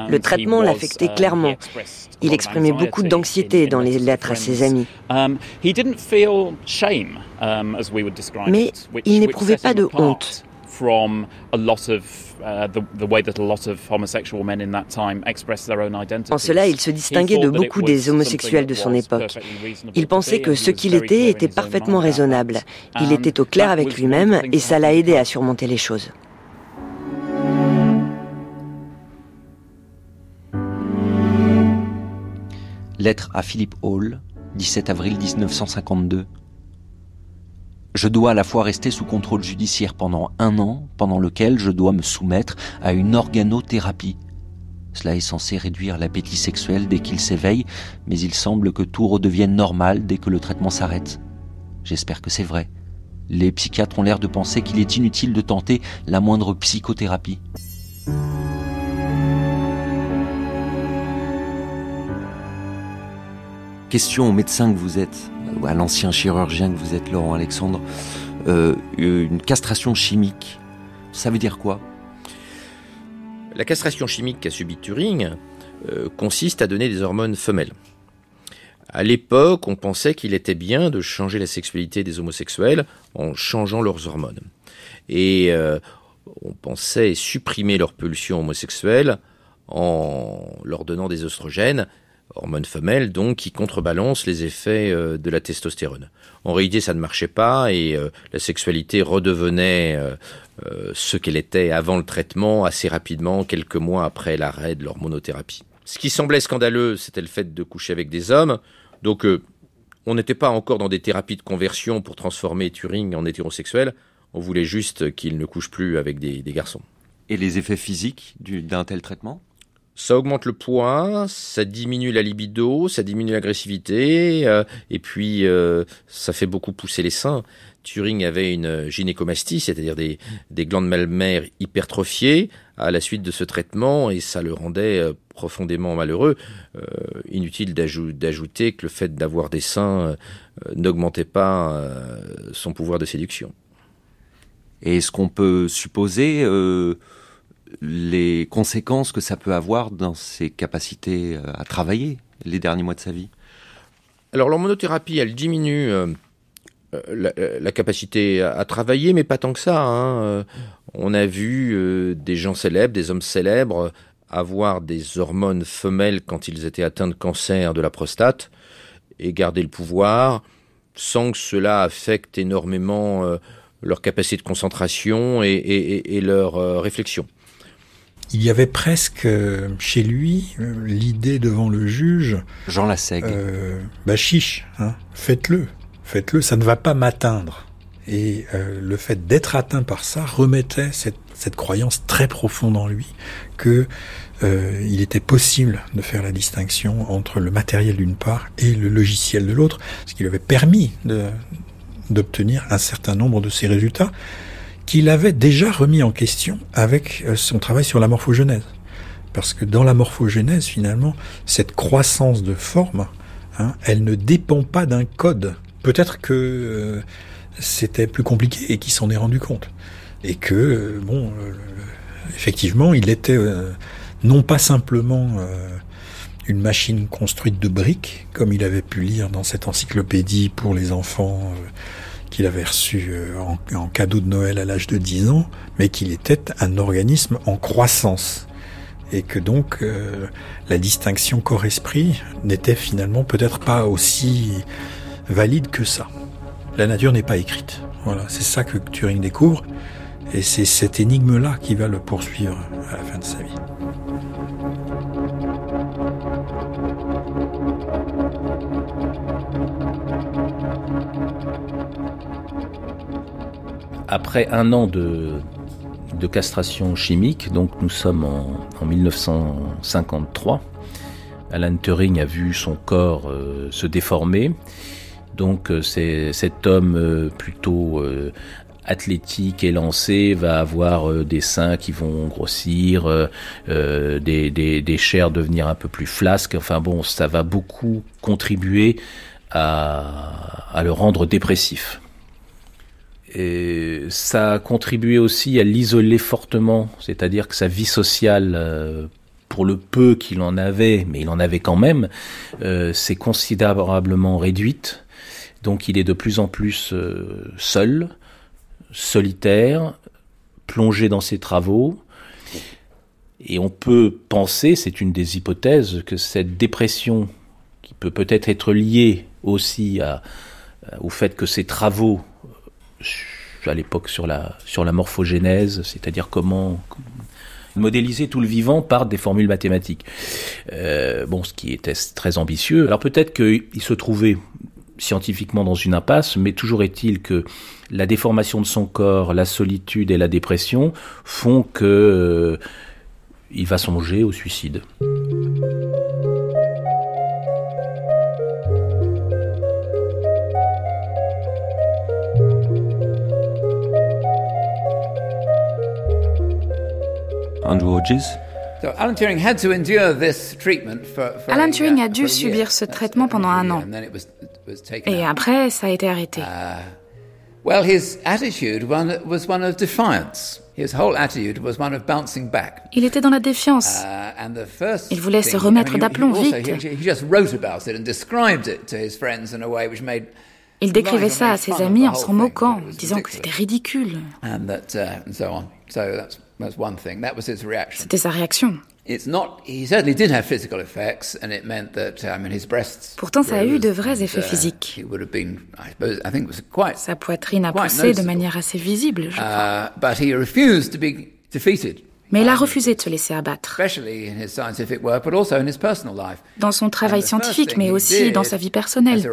Le traitement l'affectait um, clairement. Il exprimait beaucoup d'anxiété dans les lettres à ses amis. Um, Mais il n'éprouvait pas de honte. En cela, il se distinguait de beaucoup des homosexuels de son époque. Il pensait que ce qu'il était était parfaitement raisonnable. Il était au clair avec lui-même et ça l'a aidé à surmonter les choses. Lettre à Philippe Hall, 17 avril 1952. Je dois à la fois rester sous contrôle judiciaire pendant un an, pendant lequel je dois me soumettre à une organothérapie. Cela est censé réduire l'appétit sexuel dès qu'il s'éveille, mais il semble que tout redevienne normal dès que le traitement s'arrête. J'espère que c'est vrai. Les psychiatres ont l'air de penser qu'il est inutile de tenter la moindre psychothérapie. Question au médecin que vous êtes à l'ancien chirurgien que vous êtes, Laurent Alexandre, euh, une castration chimique, ça veut dire quoi? La castration chimique qu'a subi Turing euh, consiste à donner des hormones femelles. À l'époque, on pensait qu'il était bien de changer la sexualité des homosexuels en changeant leurs hormones. Et euh, on pensait supprimer leurs pulsions homosexuelles en leur donnant des oestrogènes hormone femelle, donc qui contrebalance les effets euh, de la testostérone. En réalité, ça ne marchait pas et euh, la sexualité redevenait euh, ce qu'elle était avant le traitement assez rapidement, quelques mois après l'arrêt de l'hormonothérapie. Ce qui semblait scandaleux, c'était le fait de coucher avec des hommes. Donc, on n'était pas encore dans des thérapies de conversion pour transformer Turing en hétérosexuel. On voulait juste qu'il ne couche plus avec des garçons. Et les effets physiques d'un tel traitement? Ça augmente le poids, ça diminue la libido, ça diminue l'agressivité, euh, et puis euh, ça fait beaucoup pousser les seins. Turing avait une gynécomastie, c'est-à-dire des, glandes mammaires hypertrophiées à la suite de ce traitement, et ça le rendait euh, profondément malheureux. inutile d'ajouter que le fait d'avoir des seins n'augmentait pas son pouvoir de séduction. Et est-ce qu'on peut supposer les conséquences que ça peut avoir dans ses capacités euh, à travailler les derniers mois de sa vie Alors l'hormonothérapie, elle diminue euh, euh, la, capacité à, travailler, mais pas tant que ça. Hein. On a vu des gens célèbres, des hommes célèbres, avoir des hormones femelles quand ils étaient atteints de cancer de la prostate et garder le pouvoir sans que cela affecte énormément leur capacité de concentration et leur réflexion il y avait presque euh, chez lui euh, l'idée devant le juge. Jean Lassègue. Euh, bah chiche, hein, faites-le, faites-le, ça ne va pas m'atteindre. Et euh, le fait d'être atteint par ça remettait cette, cette, croyance très profonde en lui que euh, il était possible de faire la distinction entre le matériel d'une part et le logiciel de l'autre, ce qui lui avait permis d'obtenir un certain nombre de ses résultats qu'il avait déjà remis en question avec euh, son travail sur la morphogenèse. Parce que dans la morphogenèse, finalement, cette croissance de forme, hein, elle ne dépend pas d'un code. Peut-être que euh, c'était plus compliqué et qu'il s'en est rendu compte. Et que, euh, bon, effectivement, il était non pas simplement une machine construite de briques, comme il avait pu lire dans cette encyclopédie pour les enfants qu'il avait reçu euh, en, cadeau de Noël à l'âge de 10 ans, mais qu'il était un organisme en croissance. Et que donc euh, la distinction corps-esprit n'était finalement peut-être pas aussi valide que ça. La nature n'est pas écrite. Voilà, c'est ça que Turing découvre, et c'est cette énigme-là qui va le poursuivre à la fin de sa vie. Après un an de, castration chimique, donc nous sommes en, 1953, Alan Turing a vu son corps euh, se déformer. Donc euh, cet homme euh, plutôt athlétique et lancé va avoir des seins qui vont grossir, des, chairs devenir un peu plus flasques. Enfin bon, ça va beaucoup contribuer à le rendre dépressif. Et ça a contribué aussi à l'isoler fortement, c'est-à-dire que sa vie sociale, euh, pour le peu qu'il en avait, mais il en avait quand même, euh, s'est considérablement réduite. Donc il est de plus en plus euh, seul, solitaire, plongé dans ses travaux. Et on peut penser, c'est une des hypothèses, que cette dépression, qui peut peut-être être liée aussi au fait que ses travaux à l'époque sur la, sur morphogénèse, c'est-à-dire comment modéliser tout le vivant par des formules mathématiques. Euh, bon, ce qui était très ambitieux. Alors peut-être qu'il se trouvait scientifiquement dans une impasse, mais toujours est-il que la déformation de son corps, la solitude et la dépression font que euh, il va songer au suicide. Andrew Hodges. Alan Turing a dû subir ce traitement pendant un an. Et après, ça a été arrêté. Il était dans la défiance. Uh, Il voulait se remettre d'aplomb vite. Il décrivait ça à ses amis en s'en moquant, disant que c'était ridicule. C'était sa réaction. Pourtant, ça a eu de vrais effets uh, physiques. Sa poitrine a poussé de manière assez visible, je crois. Uh, mais il a refusé de se laisser abattre. Dans son travail scientifique, mais aussi dans sa vie personnelle.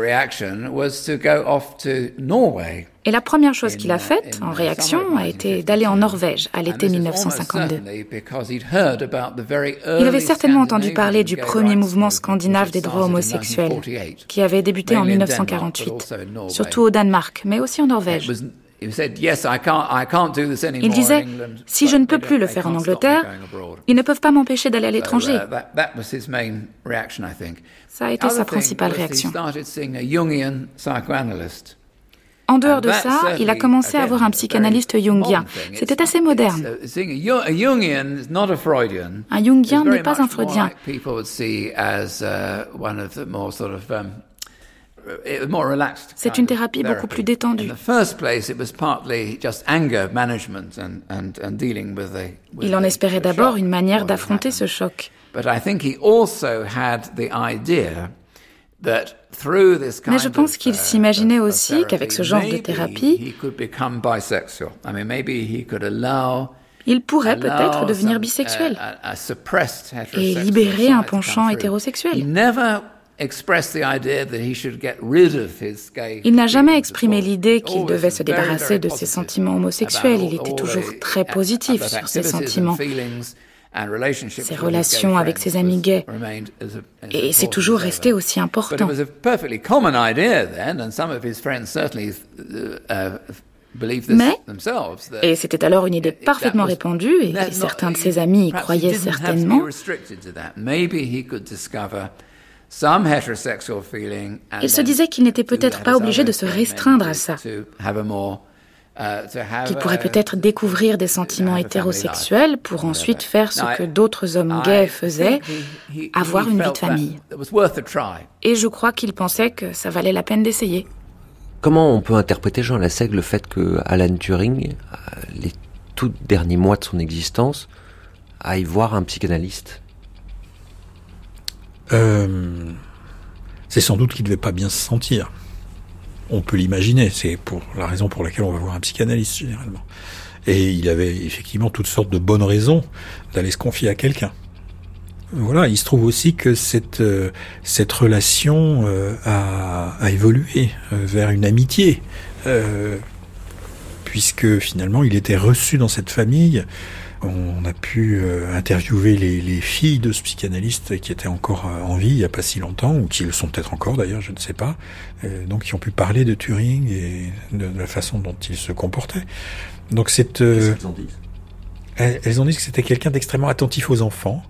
Et la première chose qu'il a faite, en réaction, a été d'aller en Norvège à l'été 1952. Il avait certainement entendu parler du premier mouvement scandinave des droits homosexuels, qui avait débuté en 1948, surtout au Danemark, mais aussi en Norvège. Il disait, si je ne peux plus le faire en Angleterre, ils ne peuvent pas m'empêcher d'aller à l'étranger. Ça a été sa principale réaction. En dehors de ça, il a commencé à voir un psychanalyste jungien. C'était assez moderne. Un jungien n'est pas un freudien. C'est une thérapie beaucoup plus détendue. Il en espérait d'abord une manière d'affronter ce choc. Mais je pense qu'il s'imaginait aussi qu'avec ce genre de thérapie, il pourrait peut-être devenir bisexuel et libérer un penchant hétérosexuel. Il n'a jamais exprimé l'idée qu'il devait se débarrasser de ses sentiments homosexuels. Il était toujours très positif sur ses sentiments, ses relations avec ses amis gays. Et c'est toujours resté aussi important. Mais, et c'était alors une idée parfaitement répandue, et certains de ses amis y croyaient certainement, il se disait qu'il n'était peut-être pas obligé de se restreindre à ça, uh, qu'il pourrait peut-être découvrir des sentiments hétérosexuels pour ensuite faire ce que d'autres hommes gays faisaient, avoir une vie de famille. Et je crois qu'il pensait que ça valait la peine d'essayer. Comment on peut interpréter, Jean Lassègue, le fait que Alan Turing, euh, les tout derniers mois de son existence, aille voir un psychanalyste? Euh, c'est sans doute qu'il ne devait pas bien se sentir. On peut l'imaginer, c'est pour la raison pour laquelle on va voir un psychanalyste généralement. Et il avait effectivement toutes sortes de bonnes raisons d'aller se confier à quelqu'un. Voilà, il se trouve aussi que cette euh, cette relation euh, a, a, évolué vers une amitié, puisque finalement il était reçu dans cette famille on a pu euh, interviewer les, filles de ce psychanalyste qui étaient encore euh, en vie il n'y a pas si longtemps, ou qui le sont peut-être encore d'ailleurs, je ne sais pas, euh, donc qui ont pu parler de Turing et de, la façon dont il se comportait. Donc c'est... elles, elles ont dit que c'était quelqu'un d'extrêmement attentif aux enfants,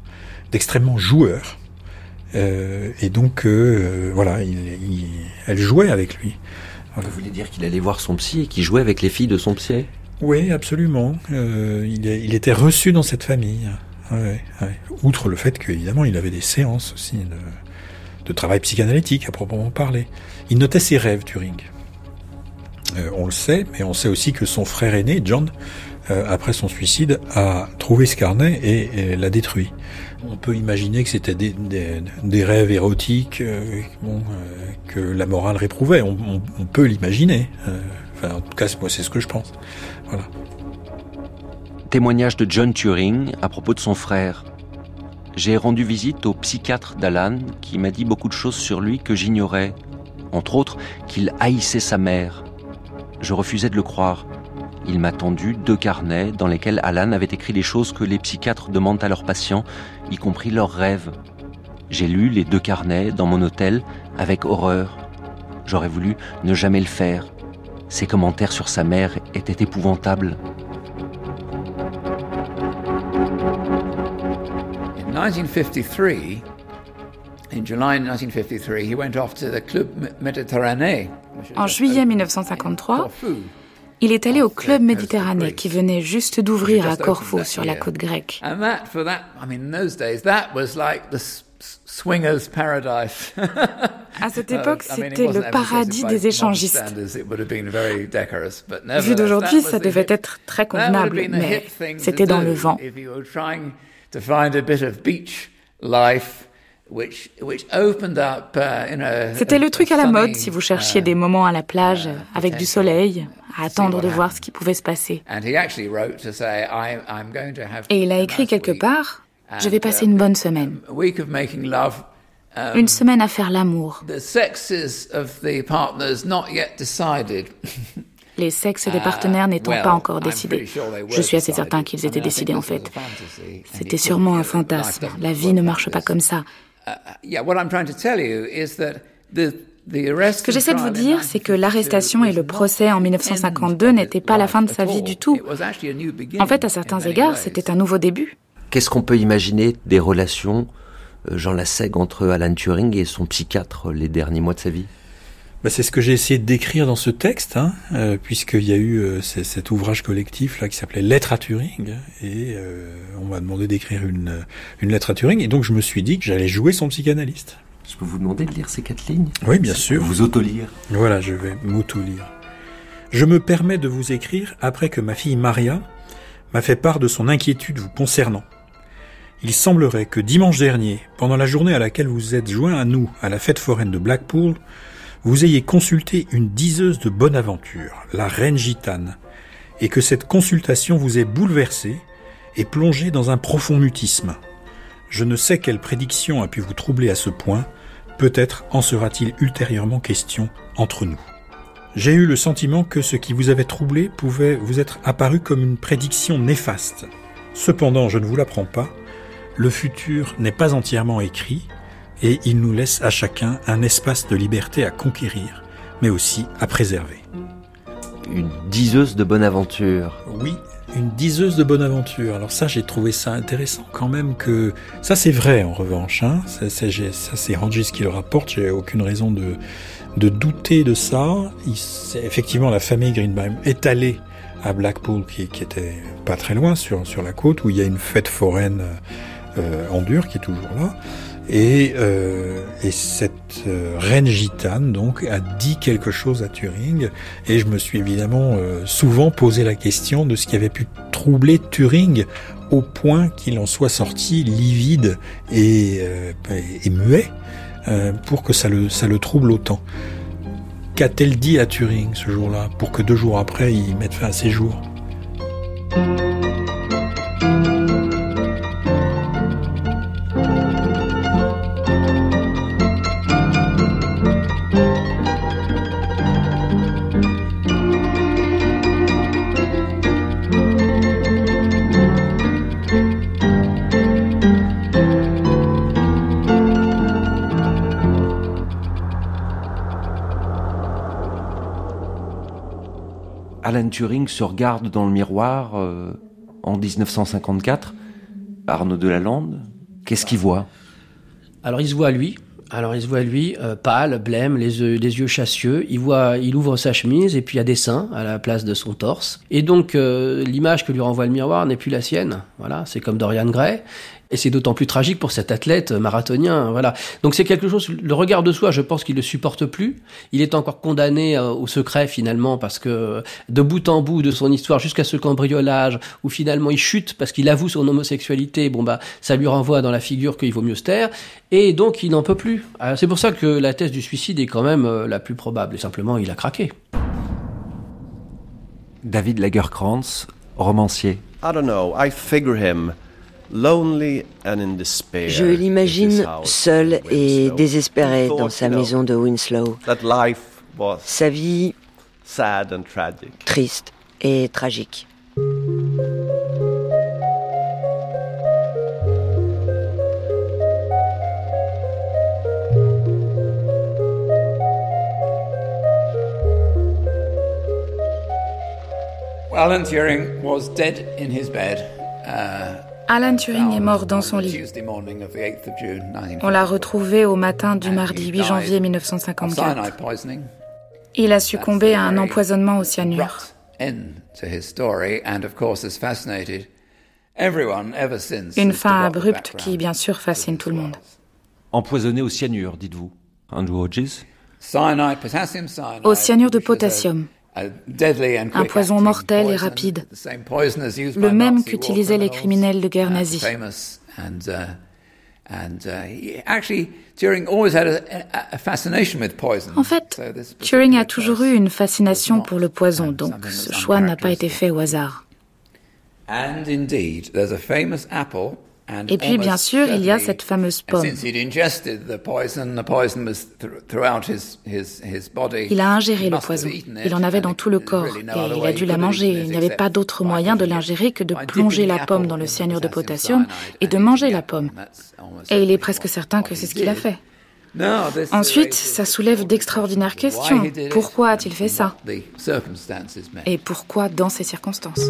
d'extrêmement joueur, et donc voilà, il, elle jouait avec lui. Vous voulez dire qu'il allait voir son psy et qu'il jouait avec les filles de son psy? Oui, absolument. Euh, il, il, était reçu dans cette famille. Outre le fait qu'évidemment, il avait des séances aussi de, de, travail psychanalytique à proprement parler. Il notait ses rêves, Turing. Euh, on le sait, mais on sait aussi que son frère aîné, John, euh, après son suicide, a trouvé ce carnet et, l'a détruit. On peut imaginer que c'était des, des, des, rêves érotiques euh, bon, euh, que la morale réprouvait. On, on, on peut l'imaginer. Euh, enfin, en tout cas, moi, c'est ce que je pense. Témoignage de John Turing à propos de son frère. J'ai rendu visite au psychiatre d'Alan qui m'a dit beaucoup de choses sur lui que j'ignorais. Entre autres, qu'il haïssait sa mère. Je refusais de le croire. Il m'a tendu deux carnets dans lesquels Alan avait écrit les choses que les psychiatres demandent à leurs patients, y compris leurs rêves. J'ai lu les deux carnets dans mon hôtel avec horreur. J'aurais voulu ne jamais le faire. Ses commentaires sur sa mère étaient épouvantables. In 1953, in July 1953, he went off to the Club Méditerranée. En juillet 1953, il est allé au Club Méditerranée qui venait juste d'ouvrir à Corfou sur la côte grecque. *laughs* À cette époque, c'était le paradis des échangistes. Vu d'aujourd'hui, ça devait être très convenable, mais c'était dans le vent. C'était le truc à la mode si vous cherchiez des moments à la plage avec du soleil, à attendre de voir ce qui pouvait se passer. Et il a écrit quelque part, je vais passer une bonne semaine. Une semaine à faire l'amour. *laughs* Les sexes des partenaires n'étant pas encore décidés. Je suis assez certain qu'ils étaient décidés en fait. C'était sûrement un fantasme. La vie ne marche pas comme ça. Ce que j'essaie de vous dire, c'est que l'arrestation et le procès en 1952 n'étaient pas la fin de sa vie du tout. En fait, à certains égards, c'était un nouveau début. Qu'est-ce qu'on peut imaginer des relations, euh, Jean Lassègue, entre Alan Turing et son psychiatre les derniers mois de sa vie? Bah, c'est ce que j'ai essayé de décrire dans ce texte, hein, euh, puisqu'il y a eu euh, cet ouvrage collectif là qui s'appelait Lettre à Turing, et euh, on m'a demandé d'écrire une, une lettre à Turing, et donc je me suis dit que j'allais jouer son psychanalyste. Je peux vous demander de lire ces quatre lignes? Oui, bien sûr. Vous auto-lire. Voilà, je vais m'auto-lire. Je me permets de vous écrire après que ma fille Maria m'a fait part de son inquiétude vous concernant. Il semblerait que dimanche dernier, pendant la journée à laquelle vous êtes joint à nous à la fête foraine de Blackpool, vous ayez consulté une diseuse de bonne aventure, la reine gitane, et que cette consultation vous ait bouleversé et plongé dans un profond mutisme. Je ne sais quelle prédiction a pu vous troubler à ce point, peut-être en sera-t-il ultérieurement question entre nous. J'ai eu le sentiment que ce qui vous avait troublé pouvait vous être apparu comme une prédiction néfaste. Cependant, je ne vous l'apprends pas, le futur n'est pas entièrement écrit, et il nous laisse à chacun un espace de liberté à conquérir, mais aussi à préserver. Une diseuse de bonne aventure. Oui, une diseuse de bonne aventure. Alors ça, j'ai trouvé ça intéressant quand même que... Ça, c'est vrai en revanche. Hein. Ça, c'est Rangis qui le rapporte. J'ai aucune raison de, de douter de ça. Il, effectivement, la famille Greenbaum est allée à Blackpool, qui, qui était pas très loin sur, sur la côte, où il y a une fête foraine euh, en dur qui est toujours là. Et, euh, et cette euh, reine gitane donc a dit quelque chose à Turing et je me suis évidemment euh, souvent posé la question de ce qui avait pu troubler Turing au point qu'il en soit sorti livide et, euh, et muet pour que ça le, ça le trouble autant. Qu'a-t-elle dit à Turing ce jour-là pour que deux jours après il mette fin à ses jours? Alan Turing se regarde dans le miroir euh, en 1954. Arnaud Delalande, qu'est-ce qu'il voit? Alors il se voit lui, Alors il se voit lui, euh, pâle, blême, les yeux, les yeux chassieux. Il voit, il ouvre sa chemise et puis il y a des seins à la place de son torse. Et donc euh, l'image que lui renvoie le miroir n'est plus la sienne. Voilà, c'est comme Dorian Gray. Et c'est d'autant plus tragique pour cet athlète marathonien, voilà. Donc c'est quelque chose, le regard de soi, je pense qu'il ne supporte plus. Il est encore condamné euh, au secret finalement parce que de bout en bout de son histoire jusqu'à ce cambriolage où finalement il chute parce qu'il avoue son homosexualité, bon bah ça lui renvoie dans la figure qu'il vaut mieux se taire et donc il n'en peut plus. Euh, c'est pour ça que la thèse du suicide est quand même euh, la plus probable. Et simplement il a craqué. David Lagerkrantz, romancier. I don't know. I figure him je l'imagine seul et désespéré dans sa maison de Winslow. Sa vie triste et tragique. Alan Turing was dead in his bed. Uh, Alan Turing est mort dans son lit. On l'a retrouvé au matin du mardi 8 janvier 1954. Il a succombé à un empoisonnement au cyanure. Une fin abrupte qui, bien sûr, fascine tout le monde. Empoisonné au cyanure, dites-vous, Andrew Hodges Au cyanure de potassium. Un poison mortel et rapide, le même qu'utilisaient les criminels de guerre nazis. En fait, Turing a toujours eu une fascination pour le poison, donc ce choix n'a pas été fait au hasard. Et puis, bien sûr, il y a cette fameuse pomme. Il a ingéré le poison. Il en avait dans tout le corps et il a dû la manger. Il n'y avait pas d'autre moyen de l'ingérer que de plonger la pomme dans le cyanure de potassium et de manger la pomme. Et il est presque certain que c'est ce qu'il a fait. Ensuite, ça soulève d'extraordinaires questions. Pourquoi a-t-il fait ça? Et pourquoi dans ces circonstances?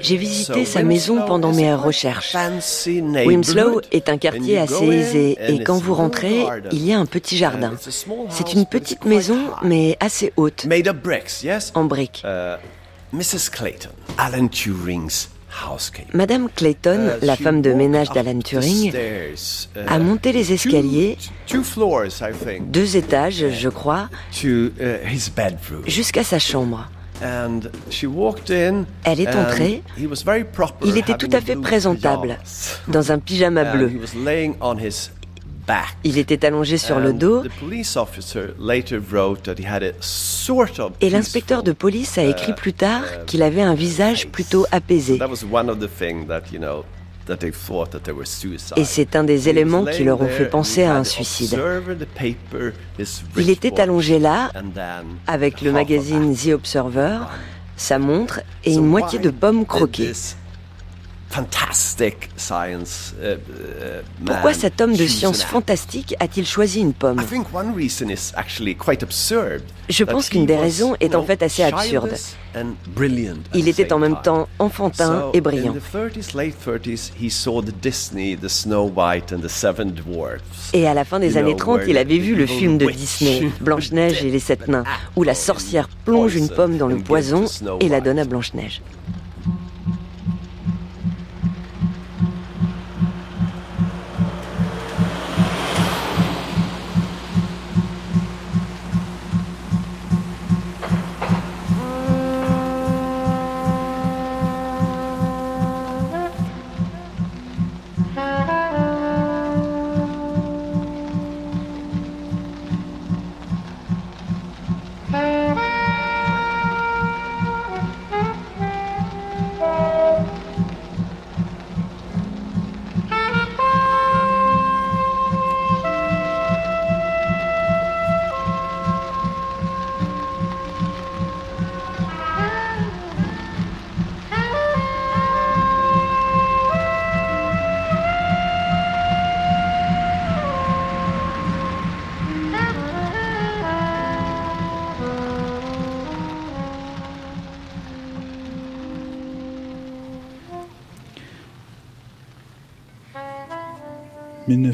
J'ai visité sa maison pendant mes recherches. Winslow est un quartier assez aisé et quand vous rentrez, il y a un petit jardin. C'est une petite maison mais assez haute, en briques. Uh, Madame Clayton, uh, la femme de ménage d'Alan Turing, uh, a monté les escaliers, deux étages, je crois, jusqu'à sa chambre. Elle est entrée. Il était tout à fait présentable, dans un pyjama bleu. Il était allongé sur le dos et l'inspecteur de police a écrit uh, plus tard uh, qu'il avait un visage plutôt apaisé. Et c'est un des éléments qui leur ont fait penser à un suicide. Il était allongé là, avec le magazine The Observer, sa montre et une moitié de pomme croquée. Uh, uh, Pourquoi cet homme de science fantastique a-t-il choisi une pomme Je pense qu'une des raisons est en fait assez absurde. Il était en même temps enfantin et brillant. Et à la fin des années 30, il avait vu le film de Disney, *laughs* Blanche-Neige et les Sept Nains, où la sorcière plonge une pomme dans le poison et la donne à Blanche-Neige.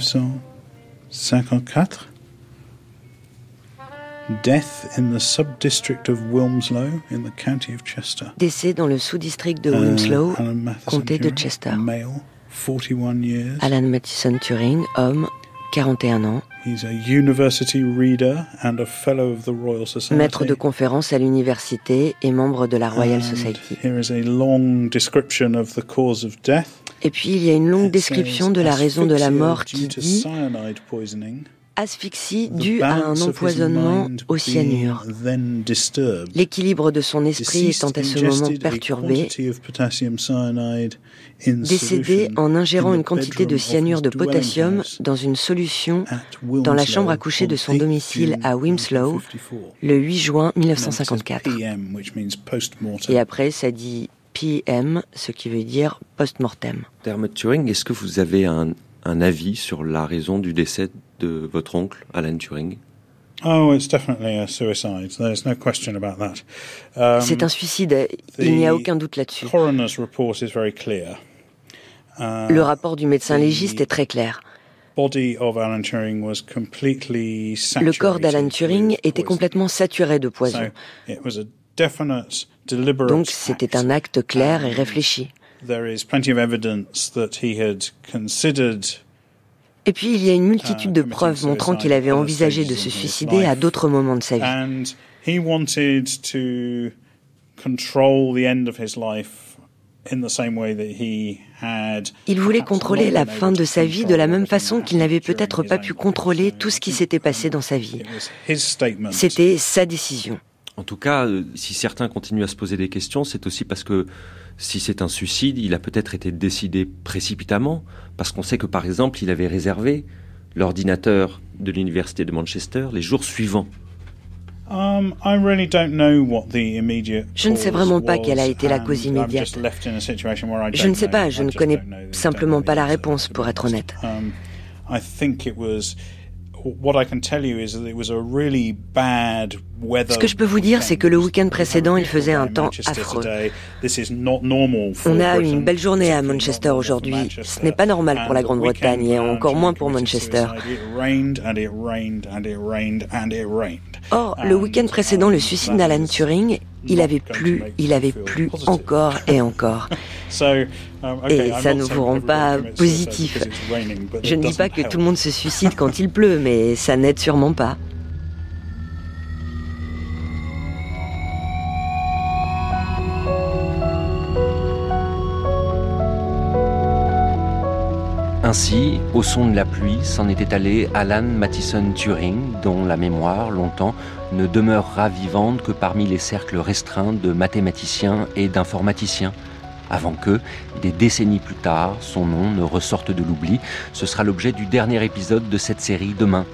1954. Death in the subdistrict of Wilmslow in the county of Chester. Décès dans le sous-district de Wilmslow, uh, comté de Chester. Male, 41 years. Alan Matheson Turing, homme, 41 ans. He's a university reader and a fellow of the Royal Society. Maître de conférences à l'université et membre de la Royal Society. Here is a long description of the cause of death. Et puis il y a une longue description de la raison de la mort qui dit asphyxie due à un empoisonnement au cyanure. L'équilibre de son esprit étant à ce moment perturbé, décédé en ingérant une quantité de cyanure de potassium dans une solution dans la chambre à coucher de son domicile à Wimslow le 8 juin 1954. Et après, ça dit PM, ce qui veut dire post-mortem. Dermot Turing, est-ce que vous avez un, un avis sur la raison du décès de votre oncle, Alan Turing? Oh, it's definitely a suicide. There's no question about that. Um, C'est un suicide, il n'y a aucun doute là-dessus. report is very clear. Uh, Le rapport du médecin légiste est très clair. Body of Alan Turing was completely Le corps d'Alan Turing était complètement saturé de poison. So it was a definite, deliberate Donc c'était un acte clair et réfléchi. Et puis il y a une multitude de preuves montrant qu'il avait envisagé de se suicider à d'autres moments de sa vie. Il voulait contrôler la fin de sa vie de la même façon qu'il n'avait peut-être pas pu contrôler tout ce qui s'était passé dans sa vie. C'était sa décision. En tout cas, euh, si certains continuent à se poser des questions, c'est aussi parce que si c'est un suicide, il a peut-être été décidé précipitamment, parce qu'on sait que par exemple, il avait réservé l'ordinateur de l'université de Manchester les jours suivants. Um, je ne sais vraiment pas quelle a été la cause immédiate. Je ne sais pas, je ne connais simplement pas la réponse, pour être honnête. Ce que je peux vous dire, c'est que le week-end précédent, il faisait un temps affreux. On a une belle journée à Manchester aujourd'hui. Ce n'est pas normal pour la Grande-Bretagne et encore moins pour Manchester. Or, le week-end précédent, le suicide d'Alan Turing, il avait plu, il avait plu encore *laughs* et encore. Um, et ça ne vous rend pas positif. Je ne dis pas que tout le monde se suicide quand il pleut, mais ça n'aide sûrement pas. Ainsi, au son de la pluie, s'en était allé Alan Mathison Turing, dont la mémoire, longtemps, ne demeurera vivante que parmi les cercles restreints de mathématiciens et d'informaticiens, avant que, des décennies plus tard, son nom ne ressorte de l'oubli. Ce sera l'objet du dernier épisode de cette série demain.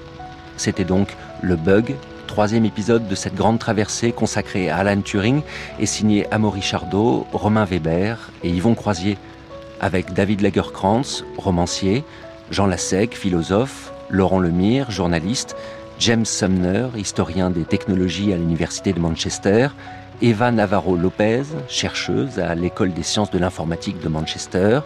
C'était donc Le Bug, troisième épisode de cette grande traversée consacrée à Alan Turing et signé Amaury Chardot, Romain Weber et Yvon Croisier avec David Lagerkrantz, romancier, Jean Lassègue, philosophe, Laurent Lemire, journaliste, James Sumner, historien des technologies à l'Université de Manchester, Eva Navarro Lopez, chercheuse à l'École des sciences de l'informatique de Manchester,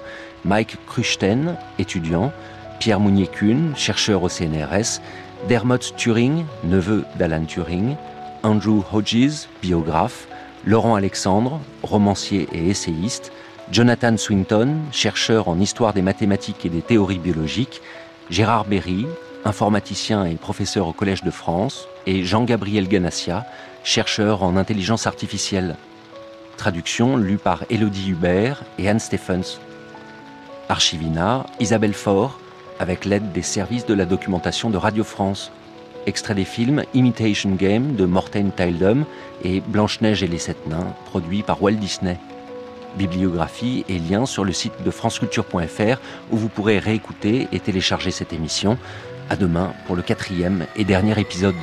Mike Kruchten, étudiant, Pierre Mounier-Kuhn, chercheur au CNRS, Dermot Turing, neveu d'Alan Turing, Andrew Hodges, biographe, Laurent Alexandre, romancier et essayiste, Jonathan Swinton, chercheur en histoire des mathématiques et des théories biologiques, Gérard Berry, informaticien et professeur au Collège de France, et Jean-Gabriel Ganassia, chercheur en intelligence artificielle. Traduction lue par Elodie Hubert et Anne Stephens. Archivina, Isabelle Faure, avec l'aide des services de la documentation de Radio France. Extrait des films Imitation Game de Morten Tildum et Blanche-Neige et les Sept Nains, produit par Walt Disney bibliographie et liens sur le site de franceculture.fr où vous pourrez réécouter et télécharger cette émission. À demain pour le quatrième et dernier épisode.